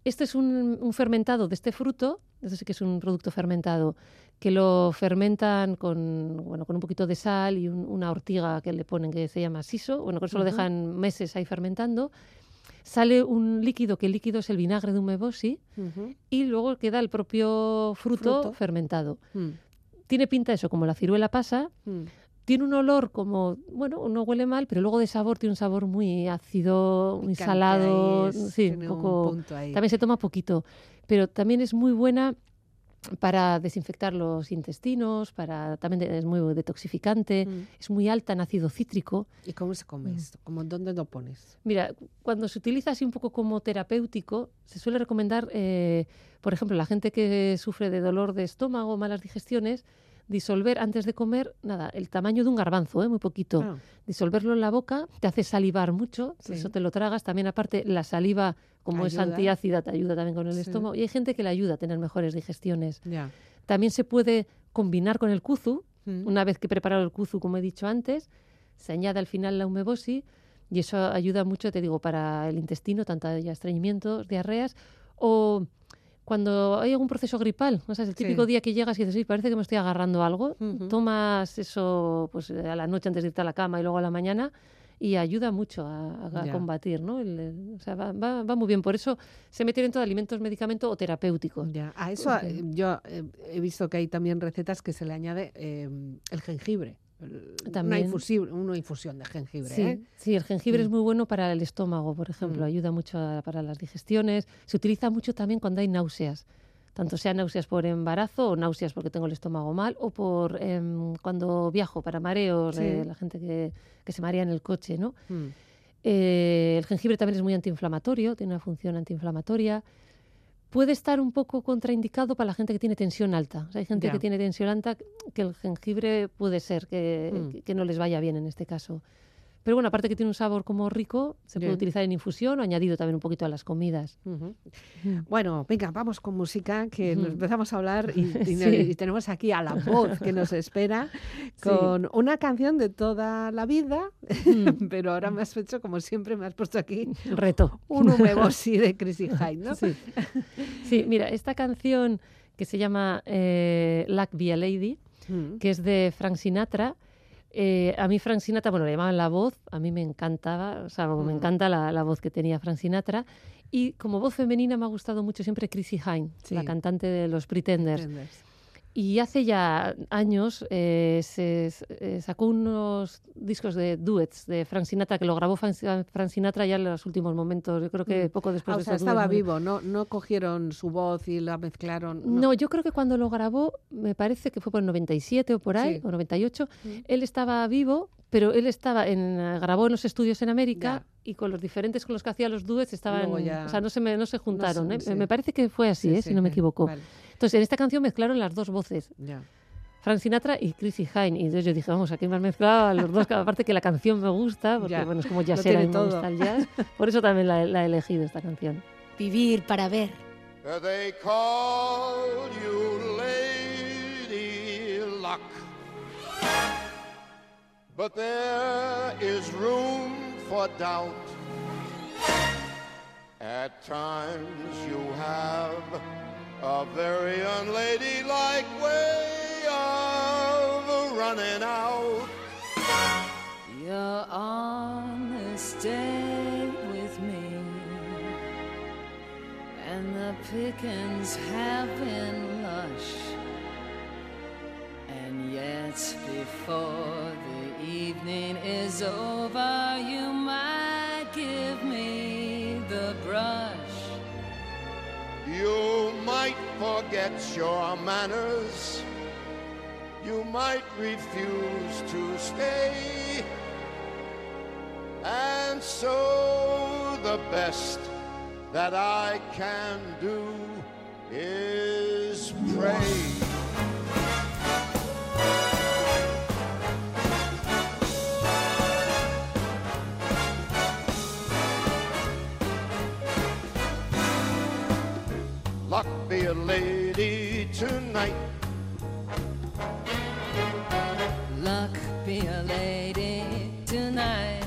Este es un, un fermentado de este fruto, eso sí que es un producto fermentado, que lo fermentan con, bueno, con un poquito de sal y un- una ortiga que le ponen que se llama siso. Bueno, con eso lo dejan meses ahí fermentando. Sale un líquido, que el líquido es el vinagre de umeboshi, ujú, y luego queda el propio fruto, Fruto. fermentado. mm, Tiene pinta eso, como la ciruela pasa. mm. Tiene un olor como, bueno, no huele mal, pero luego de sabor tiene un sabor muy ácido, muy salado. sí, un poco. punto ahí. También se toma poquito, pero también es muy buena para desinfectar los intestinos, para también es muy detoxificante, Mm. es muy alta en ácido cítrico. ¿Y cómo se come Mm. esto? ¿Cómo, ¿Dónde lo pones? Mira, cu- cuando se utiliza así un poco como terapéutico, se suele recomendar, eh, por ejemplo, la gente que sufre de dolor de estómago, malas digestiones, disolver antes de comer, nada, el tamaño de un garbanzo, ¿eh? muy poquito. Ah, Disolverlo en la boca te hace salivar mucho, Sí. eso te lo tragas. También aparte la saliva, como es antiácida, te ayuda también con el Sí. estómago. Y hay gente que le ayuda a tener mejores digestiones. ya. También se puede combinar con el kuzu. Mm. Una vez que he preparado el kuzu, como he dicho antes, se añade al final la umeboshi y eso ayuda mucho, te digo, para el intestino, tanto haya estreñimientos, diarreas o cuando hay algún proceso gripal, o sea, es el típico Sí. día que llegas y dices, sí, parece que me estoy agarrando algo, tomas eso pues a la noche antes de irte a la cama y luego a la mañana y ayuda mucho a, combatir, ¿no? El- el- o sea, va, va- va muy bien. Por eso se mete dentro de alimentos, medicamento o terapéutico. Ya. A eso Porque- eh, yo eh, he visto que hay también recetas que se le añade eh, el jengibre. Una, También. una infusión de jengibre. Sí, ¿eh? sí, el jengibre es Mm. muy bueno para el estómago, por ejemplo, Mm. ayuda mucho a- para las digestiones. Se utiliza mucho también cuando hay náuseas, tanto sean náuseas por embarazo o náuseas porque tengo el estómago mal o por em, cuando viajo para mareos, Sí. eh, la gente que, que se marea en el coche, ¿no? Mm. Eh, el jengibre también es muy antiinflamatorio, tiene una función antiinflamatoria. Puede estar un poco contraindicado para la gente que tiene tensión alta. O sea, hay gente que tiene tensión alta que el jengibre puede ser que, Mm. que- que no les vaya bien en este caso. Pero bueno, aparte que tiene un sabor como rico, se puede utilizar en infusión o añadido también un poquito a las comidas. Ujú. Bueno, venga, vamos con música, que nos empezamos a hablar y, y- Sí. y tenemos aquí a la voz que nos espera con una canción de toda la vida, Mm. pero ahora me has hecho, como siempre, me has puesto aquí Reto. un humebosi de Chrissy Hyde, ¿no? Sí. Sí, mira, esta canción que se llama eh, Luck Be a Lady, Mm. que es de Frank Sinatra. Eh, a mí Frank Sinatra, bueno, le llamaban la voz, a mí me encantaba, o sea, me Mm. encanta la, la voz que tenía Frank Sinatra. Y como voz femenina me ha gustado mucho siempre Chrissy Hine, Sí. la cantante de los Pretenders. Pretenders. Y hace ya años eh, se eh, sacó unos discos de duets de Frank Sinatra, que lo grabó Frank Sinatra ya en los últimos momentos, yo creo que Mm. poco después Ah, o de sea, estos estaba duets, vivo, no, no cogieron su voz y la mezclaron. No, yo creo que cuando lo grabó, me parece que fue por el 97 o por ahí, Sí. o 98, Mm. él estaba vivo, pero él estaba en, eh, grabó en los estudios en América Ya. y con los diferentes con los que hacía los duets estaban, ya- o sea, no se, me- no se juntaron. sé, ¿eh? sí. Me parece que fue así, Sí, ¿eh? sí, si no me sí, equivoco. vale, Entonces, en esta canción mezclaron las dos voces. ya. Frank Sinatra y Chrissy Hine. Y entonces yo dije, vamos, aquí me han mezclado a los dos, aparte que la canción me gusta, porque Ya, bueno, es como jazzera y me todo. gusta el jazz. Por eso también la, la he elegido esta canción. Vivir para ver. They call you Lady Luck. But there is room for doubt. At times you have a very unladylike way of running out. You're on this day with me, and the pickings have been lush. And yet, before the evening is over, you might give me the brush. You might forget your manners. You might refuse to stay. And so the best that I can do is pray. A lady tonight. Luck be a lady tonight.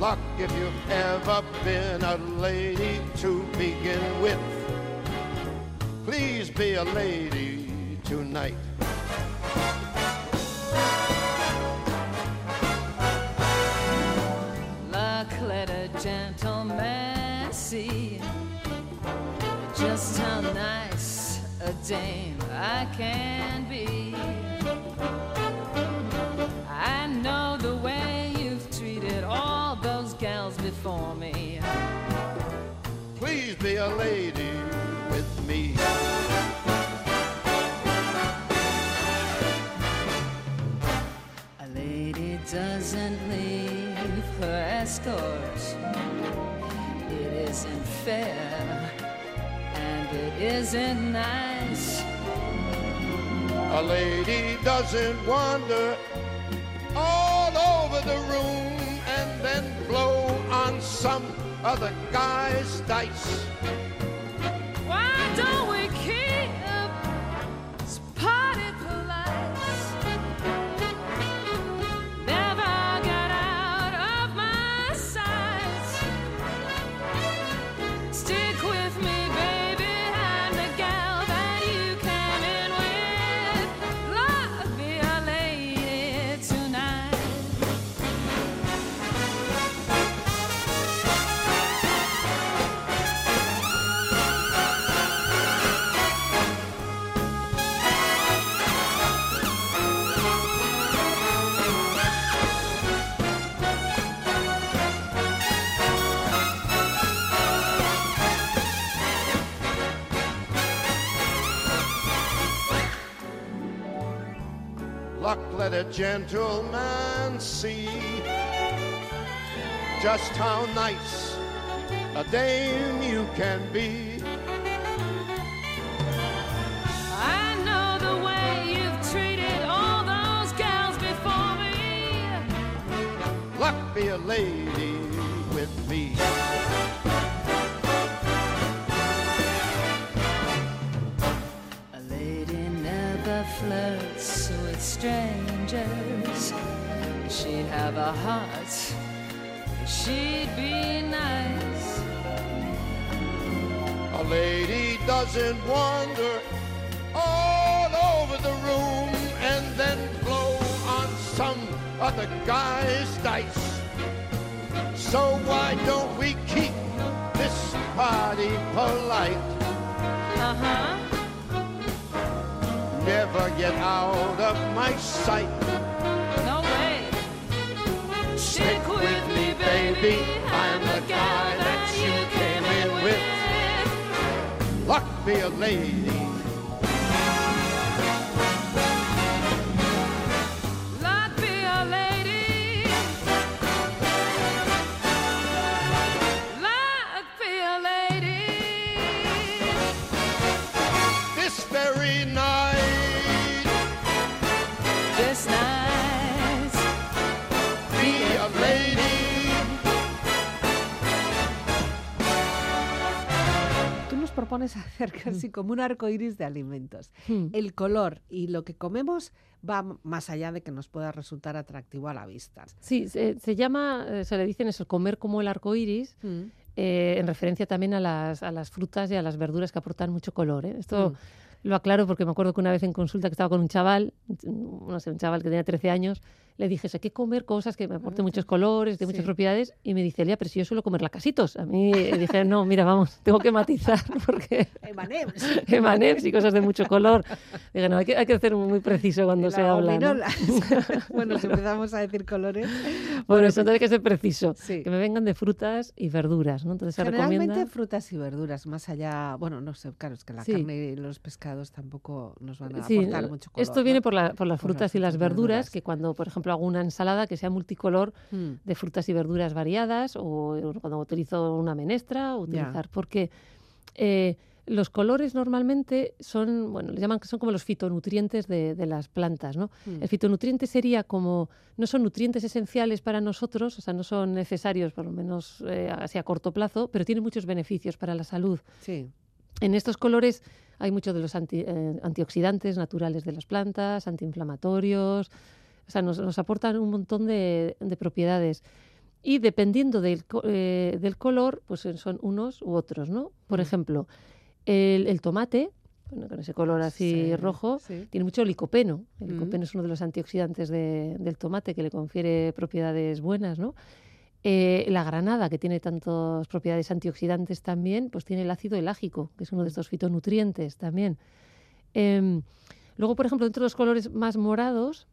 Luck if you've ever been a lady to begin with. Please be a lady tonight. Luck let a gentleman see just how nice a dame I can be. I know the way you've treated all those gals before me. Please be a lady with me. A lady doesn't leave her escort. Isn't fair and it isn't nice. A lady doesn't wander all over the room and then blow on some other guy's dice. Let a gentleman see just how nice a dame you can be. I know the way you've treated all those gals before me. Luck be a lady with me. A lady never flirts with strangers. She'd have a heart. She'd be nice. A lady doesn't wander all over the room and then blow on some other guy's dice. So why don't we keep this party polite? Uh huh. Never get out of my sight. Baby. I'm the guy that you came in with. Luck be a lady. Pones a hacer casi como un arco iris de alimentos. Hmm. El color y lo que comemos va más allá de que nos pueda resultar atractivo a la vista. Sí, se, se llama, eh, se le dicen eso, comer como el arco iris, eh, en referencia también a las, a las frutas y a las verduras que aportan mucho color. ¿eh? Esto lo aclaro porque me acuerdo que una vez en consulta que estaba con un chaval, no sé, un chaval que tenía 13 años, le dije, hay que comer cosas que me aporten muchos colores, de muchas Sí. propiedades, y me dice, Elia, pero si yo suelo comer lacasitos. A mí eh, dije, no, mira, vamos, tengo que matizar porque Emanems. emanems y cosas de mucho color. Dije, no, hay que, hay que ser muy preciso cuando Y se la habla. ¿no? bueno, si empezamos a decir colores. Por eso entonces hay que ser preciso. Sí. Que me vengan de frutas y verduras, ¿no? Entonces se Generalmente recomienda... frutas y verduras, más allá, bueno, no sé, claro, es que la Sí. carne y los pescados tampoco nos van a aportar mucho color. esto viene ¿no? por, la- por las Por frutas y las verduras, verduras. que cuando, por ejemplo, hago una ensalada que sea multicolor Mm, de frutas y verduras variadas, o cuando utilizo una menestra, utilizar, porque eh, los colores normalmente son, bueno, les llaman que son como los fitonutrientes de, de las plantas, ¿no? mm. El fitonutriente sería como, no son nutrientes esenciales para nosotros, o sea, no son necesarios, por lo menos eh, así a corto plazo, pero tienen muchos beneficios para la salud. Sí, En estos colores hay muchos de los anti- eh, antioxidantes naturales de las plantas, antiinflamatorios, o sea, nos, nos aportan un montón de, de propiedades. Y dependiendo del, eh, del color, pues eh, son unos u otros, ¿no? Por Mm. ejemplo, el, el tomate, bueno, con ese color así Sí, rojo, sí. tiene mucho licopeno. El Mm. licopeno es uno de los antioxidantes de- del tomate que le confiere propiedades buenas, ¿no? Eh, la granada, que tiene tantas propiedades antioxidantes también, pues tiene el ácido elágico, que es uno de estos fitonutrientes también. Em, luego, por ejemplo, dentro de los colores más morados,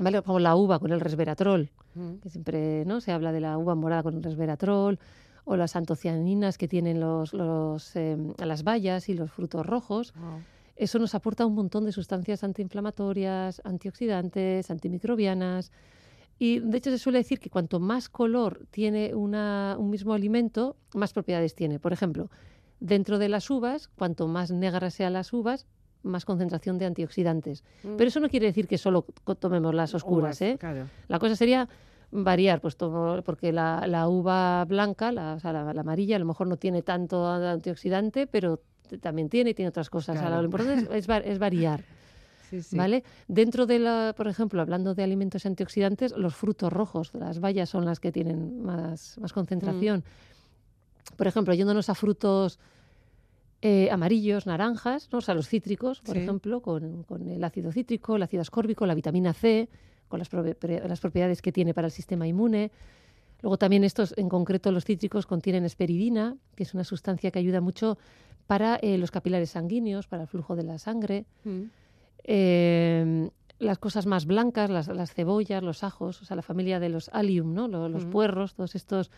¿vale? Como la uva con el resveratrol, Mm. que siempre ¿no? se habla de la uva morada con el resveratrol, o las antocianinas que tienen los, los, em, las bayas y los frutos rojos. Wow. Eso nos aporta un montón de sustancias antiinflamatorias, antioxidantes, antimicrobianas. Y de hecho se suele decir que cuanto más color tiene una- un mismo alimento, más propiedades tiene. Por ejemplo, dentro de las uvas, cuanto más negras sean las uvas, más concentración de antioxidantes. Mm. Pero eso no quiere decir que solo tomemos las oscuras. Uvas, ¿eh? Claro. La cosa sería variar, pues tomo- porque la, la uva blanca, la, o sea, la, la amarilla, a lo mejor no tiene tanto antioxidante, pero también tiene y tiene otras cosas. Lo importante es, es va- es variar. Sí, sí. ¿Vale? Dentro de la, por ejemplo, hablando de alimentos antioxidantes, los frutos rojos, las bayas son las que tienen más, más concentración. Por ejemplo, yéndonos a frutos eh, amarillos, naranjas, ¿no? o sea, los cítricos, por Sí. ejemplo, con, con el ácido cítrico, el ácido ascórbico, la vitamina C, con las, pre- las propiedades que tiene para el sistema inmune. Luego también estos, en concreto los cítricos, contienen esperidina, que es una sustancia que ayuda mucho para eh, los capilares sanguíneos, para el flujo de la sangre. Mm. Eh, las cosas más blancas, las, las cebollas, los ajos, o sea, la familia de los allium, ¿no? Lo- los Ujú. puerros, todos estos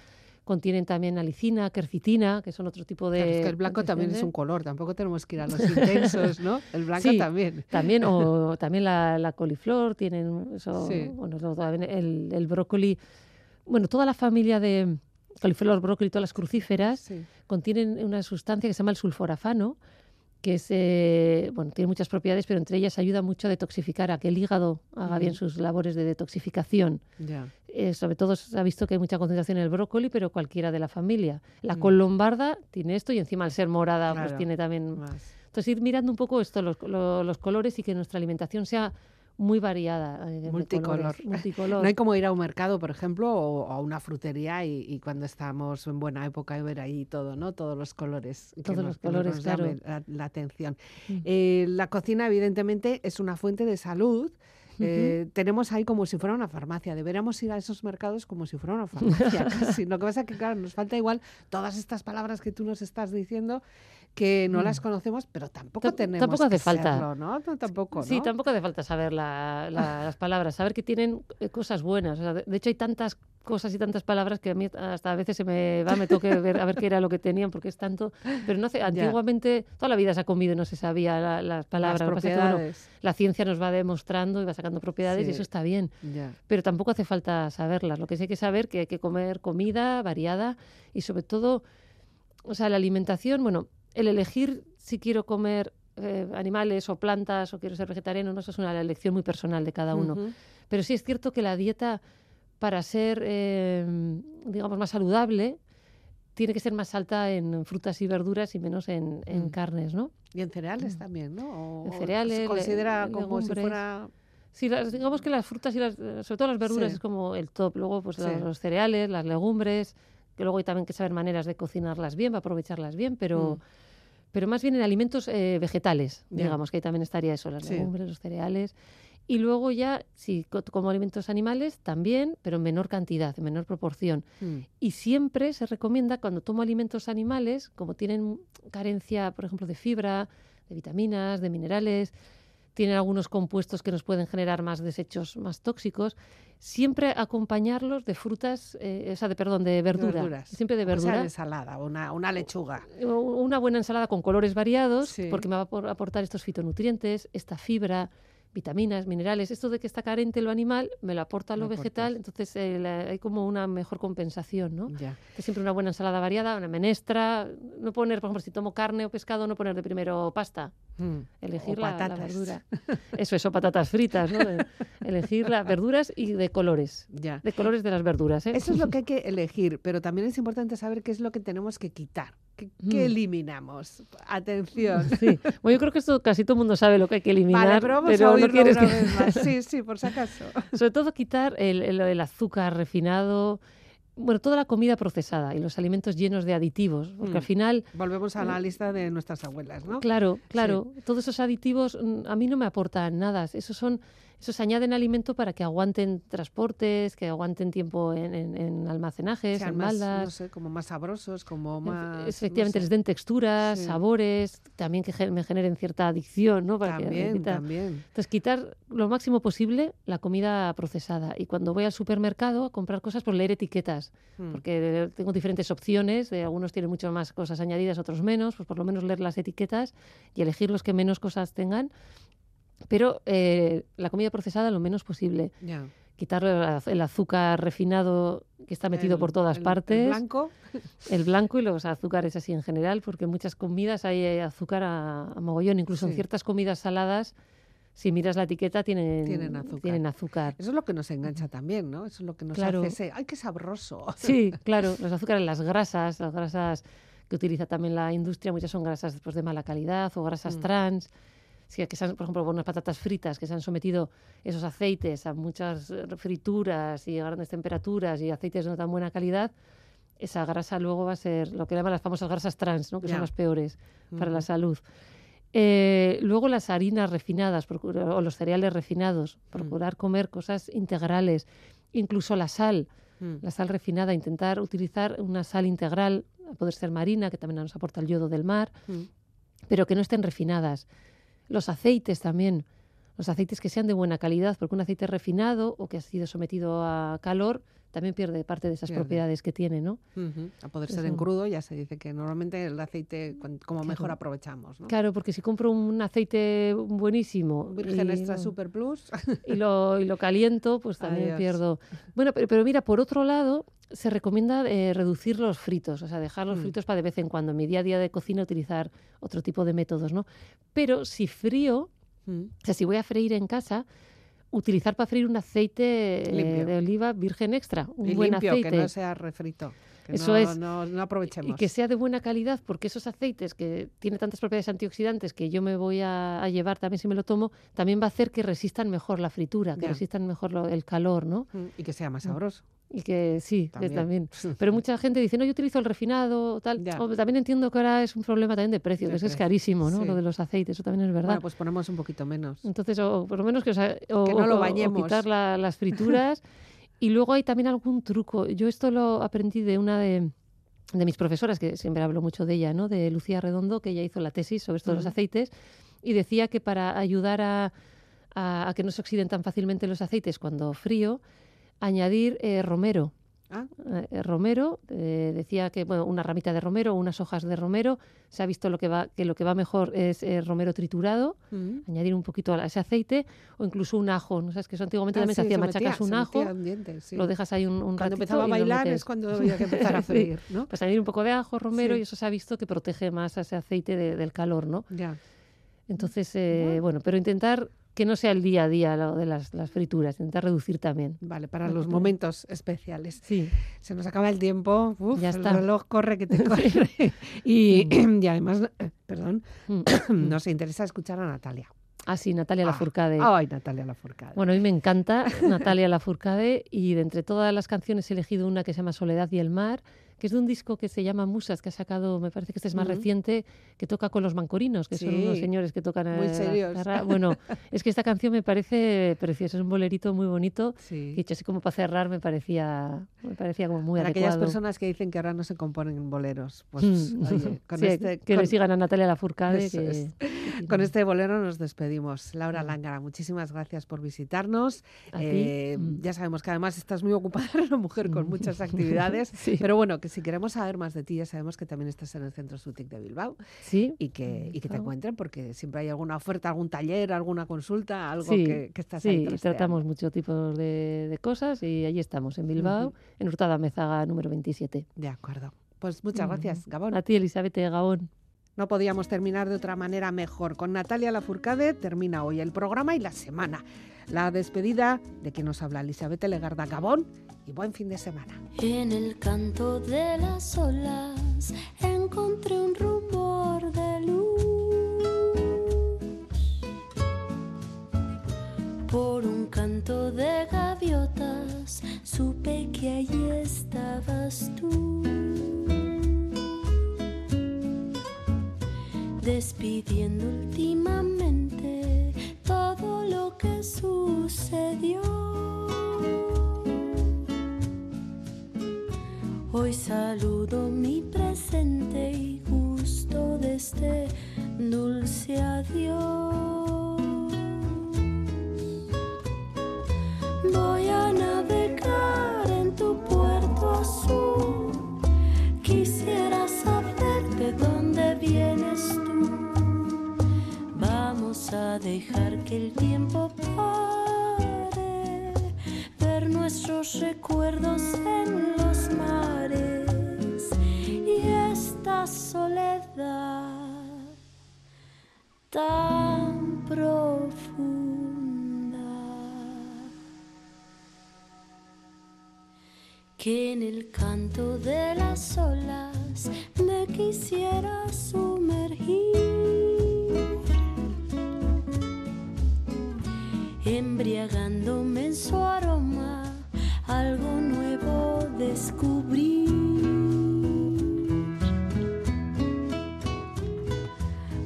contienen también alicina, quercitina, que son otro tipo de... Claro, es que el blanco también es un antioxidante. color, tampoco tenemos que ir a los intensos, ¿no? El blanco Sí. también. También, o también la, la coliflor, tienen eso, Sí. bueno, el brócoli, bueno, toda la familia de coliflor, brócoli, todas las crucíferas, Sí. contienen una sustancia que se llama el sulforafano, que es, eh, bueno, tiene muchas propiedades, pero entre ellas ayuda mucho a detoxificar, a que el hígado haga bien sus labores de detoxificación. Eh, sobre todo se ha visto que hay mucha concentración en el brócoli, pero cualquiera de la familia. La col lombarda tiene esto y encima al ser morada pues tiene también... Más. Entonces ir mirando un poco esto, los, lo- los colores y que nuestra alimentación sea muy variada. eh, Multicolor. colores, multicolor. No hay como ir a un mercado, por ejemplo, o a una frutería y, y cuando estamos en buena época y ver ahí todo, ¿no? Todos los colores. que Todos nos- los que nos colores, claro. La, la atención. Mm. Eh, la cocina, evidentemente, es una fuente de salud. Eh, tenemos ahí como si fuera una farmacia. Deberíamos ir a esos mercados como si fuera una farmacia. casi. Lo que pasa es que, claro, nos falta igual todas estas palabras que tú nos estás diciendo que no las conocemos, pero tampoco Mm. Tam- tenemos tampoco hace que falta. serlo, ¿no? No, Tampoco, Sí, ¿no? tampoco hace falta saber la- la- las palabras, saber que tienen eh, cosas buenas. O sea, de, de hecho, hay tantas cosas y tantas palabras que a mí hasta a veces se me va, me toque ver a ver qué era lo que tenían, porque es tanto. Pero no sé, antiguamente toda la vida se ha comido y no se sabía la- las palabras. Las Lo que bueno, propiedades. la ciencia nos va demostrando y va sacando propiedades Sí. y eso está bien. Pero tampoco hace falta saberlas. Lo que sí hay que saber que hay que comer comida variada y sobre todo, o sea, la alimentación, bueno, el elegir si quiero comer eh, animales o plantas o quiero ser vegetariano, no, eso es una elección muy personal de cada uno. Ujú. Pero sí es cierto que la dieta para ser, eh, digamos, más saludable, tiene que ser más alta en frutas y verduras y menos en, en Mm. carnes, ¿no? Y en cereales también, ¿no? O- En cereales, Se considera como si fuera... Sí, las- digamos que las frutas y las, sobre todo las verduras Sí. es como el top. Luego, pues Sí. los, los cereales, las legumbres, que luego hay también que saber maneras de cocinarlas bien, para aprovecharlas bien, pero, Mm. pero más bien en alimentos eh, vegetales, digamos, que ahí también estaría eso, las Sí. legumbres, los cereales. Y luego ya, si co- como alimentos animales, también, pero en menor cantidad, en menor proporción. Mm. Y siempre se recomienda cuando tomo alimentos animales, como tienen carencia, por ejemplo, de fibra, de vitaminas, de minerales, tienen algunos compuestos que nos pueden generar más desechos más tóxicos, siempre acompañarlos de frutas, eh, o sea, de perdón, de verdura, verduras. siempre de verdura. de ensalada, una, una lechuga. Una buena ensalada con colores variados, Sí. porque me va a por- aportar estos fitonutrientes, esta fibra, vitaminas, minerales. Esto de que está carente lo animal, me lo aporta lo vegetal, aportas. entonces eh, la- hay como una mejor compensación, ¿no? Ya. Que siempre una buena ensalada variada, una menestra, no poner, por ejemplo, si tomo carne o pescado, no poner de primero pasta, Mm. elegir O la, la patatas. verdura. Eso, eso, patatas fritas, ¿no? De- elegir las verduras y de colores, Ya. de colores de las verduras, ¿eh? Eso es lo que hay que elegir, pero también es importante saber qué es lo que tenemos que quitar. ¿Qué, qué Mm. eliminamos? Atención. Sí. Bueno, yo creo que esto casi todo el mundo sabe lo que hay que eliminar, Vale, pero vamos a no oírlo quieres una que- vez más. Sí, sí, por si acaso. Sobre todo quitar el, el- el azúcar refinado, bueno, toda la comida procesada y los alimentos llenos de aditivos, porque Mm. al final Volvemos a la lista de nuestras abuelas, ¿no? Claro, claro. Todos esos aditivos mm, a mí no me aportan nada. Esos son, esos añaden alimento para que aguanten transportes, que aguanten tiempo en, en- en almacenajes, Sean en más, baldas. no sé, como más sabrosos, como más... Efectivamente, no les den texturas, Sí. sabores, también que me generen cierta adicción, ¿no? Para que También, repita. también. Entonces, quitar lo máximo posible la comida procesada. Y cuando voy al supermercado a comprar cosas, pues leer etiquetas. Mm. Porque tengo diferentes opciones. de algunos tienen mucho más cosas añadidas, otros menos. Pues por lo menos leer las etiquetas y elegir los que menos cosas tengan. Pero eh, la comida procesada lo menos posible. Ya. Quitar el az- el azúcar refinado que está metido El- por todas el- partes. El blanco, El blanco y los azúcares así en general, porque en muchas comidas hay azúcar a, a mogollón, incluso en ciertas comidas saladas, si miras la etiqueta, tienen, Tienen azúcar. tienen azúcar. eso es lo que nos engancha también, ¿no? Eso es lo que nos Claro. hace ese, ¡ay, qué sabroso! Sí, claro, los azúcares, las grasas, las grasas que utiliza también la industria, muchas son grasas pues, de mala calidad o grasas Mm. trans. Sí, que se han, por ejemplo, unas patatas fritas que se han sometido esos aceites a muchas eh, frituras y a grandes temperaturas y aceites de no tan buena calidad, esa grasa luego va a ser lo que llaman las famosas grasas trans, ¿no? que Ya. son las peores para la salud. Eh, luego las harinas refinadas procura- o los cereales refinados, Mm. procurar comer cosas integrales, incluso la sal, Mm. la sal refinada, intentar utilizar una sal integral, a poder ser marina, que también nos aporta el yodo del mar, Mm. pero que no estén refinadas. Los aceites también, los aceites que sean de buena calidad, porque un aceite refinado o que ha sido sometido a calor también pierde parte de esas Pierde. propiedades que tiene, ¿no? A poder ser en crudo, ya se dice que normalmente el aceite, como mejor aprovechamos, ¿no? Claro, porque si compro un aceite buenísimo Virgen y, Extra Super Plus. y lo, y lo caliento, pues también Adiós. pierdo. Bueno, pero, pero mira, por otro lado, se recomienda eh, reducir los fritos, o sea, dejar los Mm. fritos para de vez en cuando. En mi día a día de cocina utilizar otro tipo de métodos, ¿no? Pero si frío, Mm. o sea, si voy a freír en casa, utilizar para freír un aceite eh, de oliva virgen extra, un y buen limpio, aceite. que no sea refrito. Que Eso no, es. No, no aprovechemos. Y que sea de buena calidad, porque esos aceites que tienen tantas propiedades antioxidantes que yo me voy a, a llevar también si me lo tomo, también va a hacer que resistan mejor la fritura, que resistan mejor lo- el calor, ¿no? Mm, Y que sea más sabroso. Y que sí, que También. también. Pero mucha gente dice, no, yo utilizo el refinado, tal. También entiendo que ahora es un problema también de precio, De que eso es carísimo, ¿no? sí. Lo de los aceites, eso también es verdad. Bueno, pues ponemos un poquito menos. Entonces, o por lo menos que, os o, Que no lo o- o bañemos. quitar la- las frituras. y luego hay también algún truco. Yo esto lo aprendí de una de, de mis profesoras, que siempre hablo mucho de ella, ¿no? De Lucía Redondo, que ella hizo la tesis sobre esto de los aceites, y decía que para ayudar a, a- a que no se oxiden tan fácilmente los aceites cuando frío, añadir eh, romero. Ah, Eh, romero, eh, decía que bueno, una ramita de romero, unas hojas de romero, se ha visto lo que va, que lo que va mejor es eh, romero triturado, mm. añadir un poquito a ese aceite o incluso un ajo. ¿no sabes que eso antiguamente Ah, también se hacía, machacas un ajo, metía un diente, sí. lo dejas ahí un, un Cuando empezaba a bailar es cuando había que empezar a freír, ¿no? Pues añadir un poco de ajo, romero, Sí. y eso se ha visto que protege más a ese aceite de- del calor, ¿no? Ya. Entonces, eh, bueno, pero intentar que no sea el día a día lo de las, las frituras, intentar reducir también. Vale, para los momentos especiales. Sí. Se nos acaba el tiempo. Uf, Ya el está. reloj corre que te corre. y, y además, perdón, Mm. nos interesa escuchar a Natalia. Ah, sí, Natalia Ah, Lafourcade. Ay, Natalia Lafourcade. Bueno, a mí me encanta Natalia Lafourcade y de entre todas las canciones he elegido una que se llama Soledad y el mar, que es de un disco que se llama Musas, que ha sacado, me parece que este es más Ujú. reciente, que toca con los mancorinos, que son unos Sí, señores que tocan muy serios. Bueno, es que esta canción me parece preciosa, es un bolerito muy bonito. Sí. Y hecho así como para cerrar me parecía, me parecía como muy Para aquellas adecuado. personas que dicen que ahora no se componen boleros, pues Mm. oye, con, Sí, este, que con- le sigan a Natalia Lafourcade. Que- es. que- con este bolero nos despedimos. Laura Lángara, muchísimas gracias por visitarnos. Eh, Mm. Ya sabemos que además estás muy ocupada, una mujer con muchas actividades, Sí. pero bueno, que si queremos saber más de ti, ya sabemos que también estás en el Centro Sutic de Bilbao Sí, y que, y que te encuentren porque siempre hay alguna oferta, algún taller, alguna consulta, algo sí, que, que estás ahí sí, tratamos muchos tipos de, de cosas y allí estamos, en Bilbao, en Hurtada Mezaga número 27. De acuerdo. Pues muchas gracias, Gabón. A ti, Elizabeth Gabón. No podíamos terminar de otra manera mejor. Con Natalia Lafourcade termina hoy el programa y la semana. La despedida de quien nos habla Elizabeth Legarda Gabón y buen fin de semana. En el canto de las olas encontré un rumor de luz. Por un canto de gaviotas supe que allí estabas tú. Despidiendo últimamente todo lo que sucedió. Hoy saludo mi presente y gusto de este dulce adiós. Voy Vamos a dejar que el tiempo pare, ver nuestros recuerdos en los mares y esta soledad tan profunda que en el canto de las olas me quisiera sumergir. Embriagándome en su aroma, algo nuevo descubrí.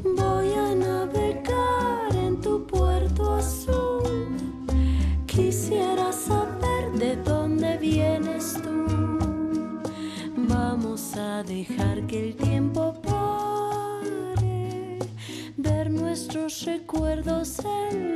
Voy a navegar en tu puerto azul, quisiera saber de dónde vienes tú. Vamos a dejar que el tiempo pare, ver nuestros recuerdos en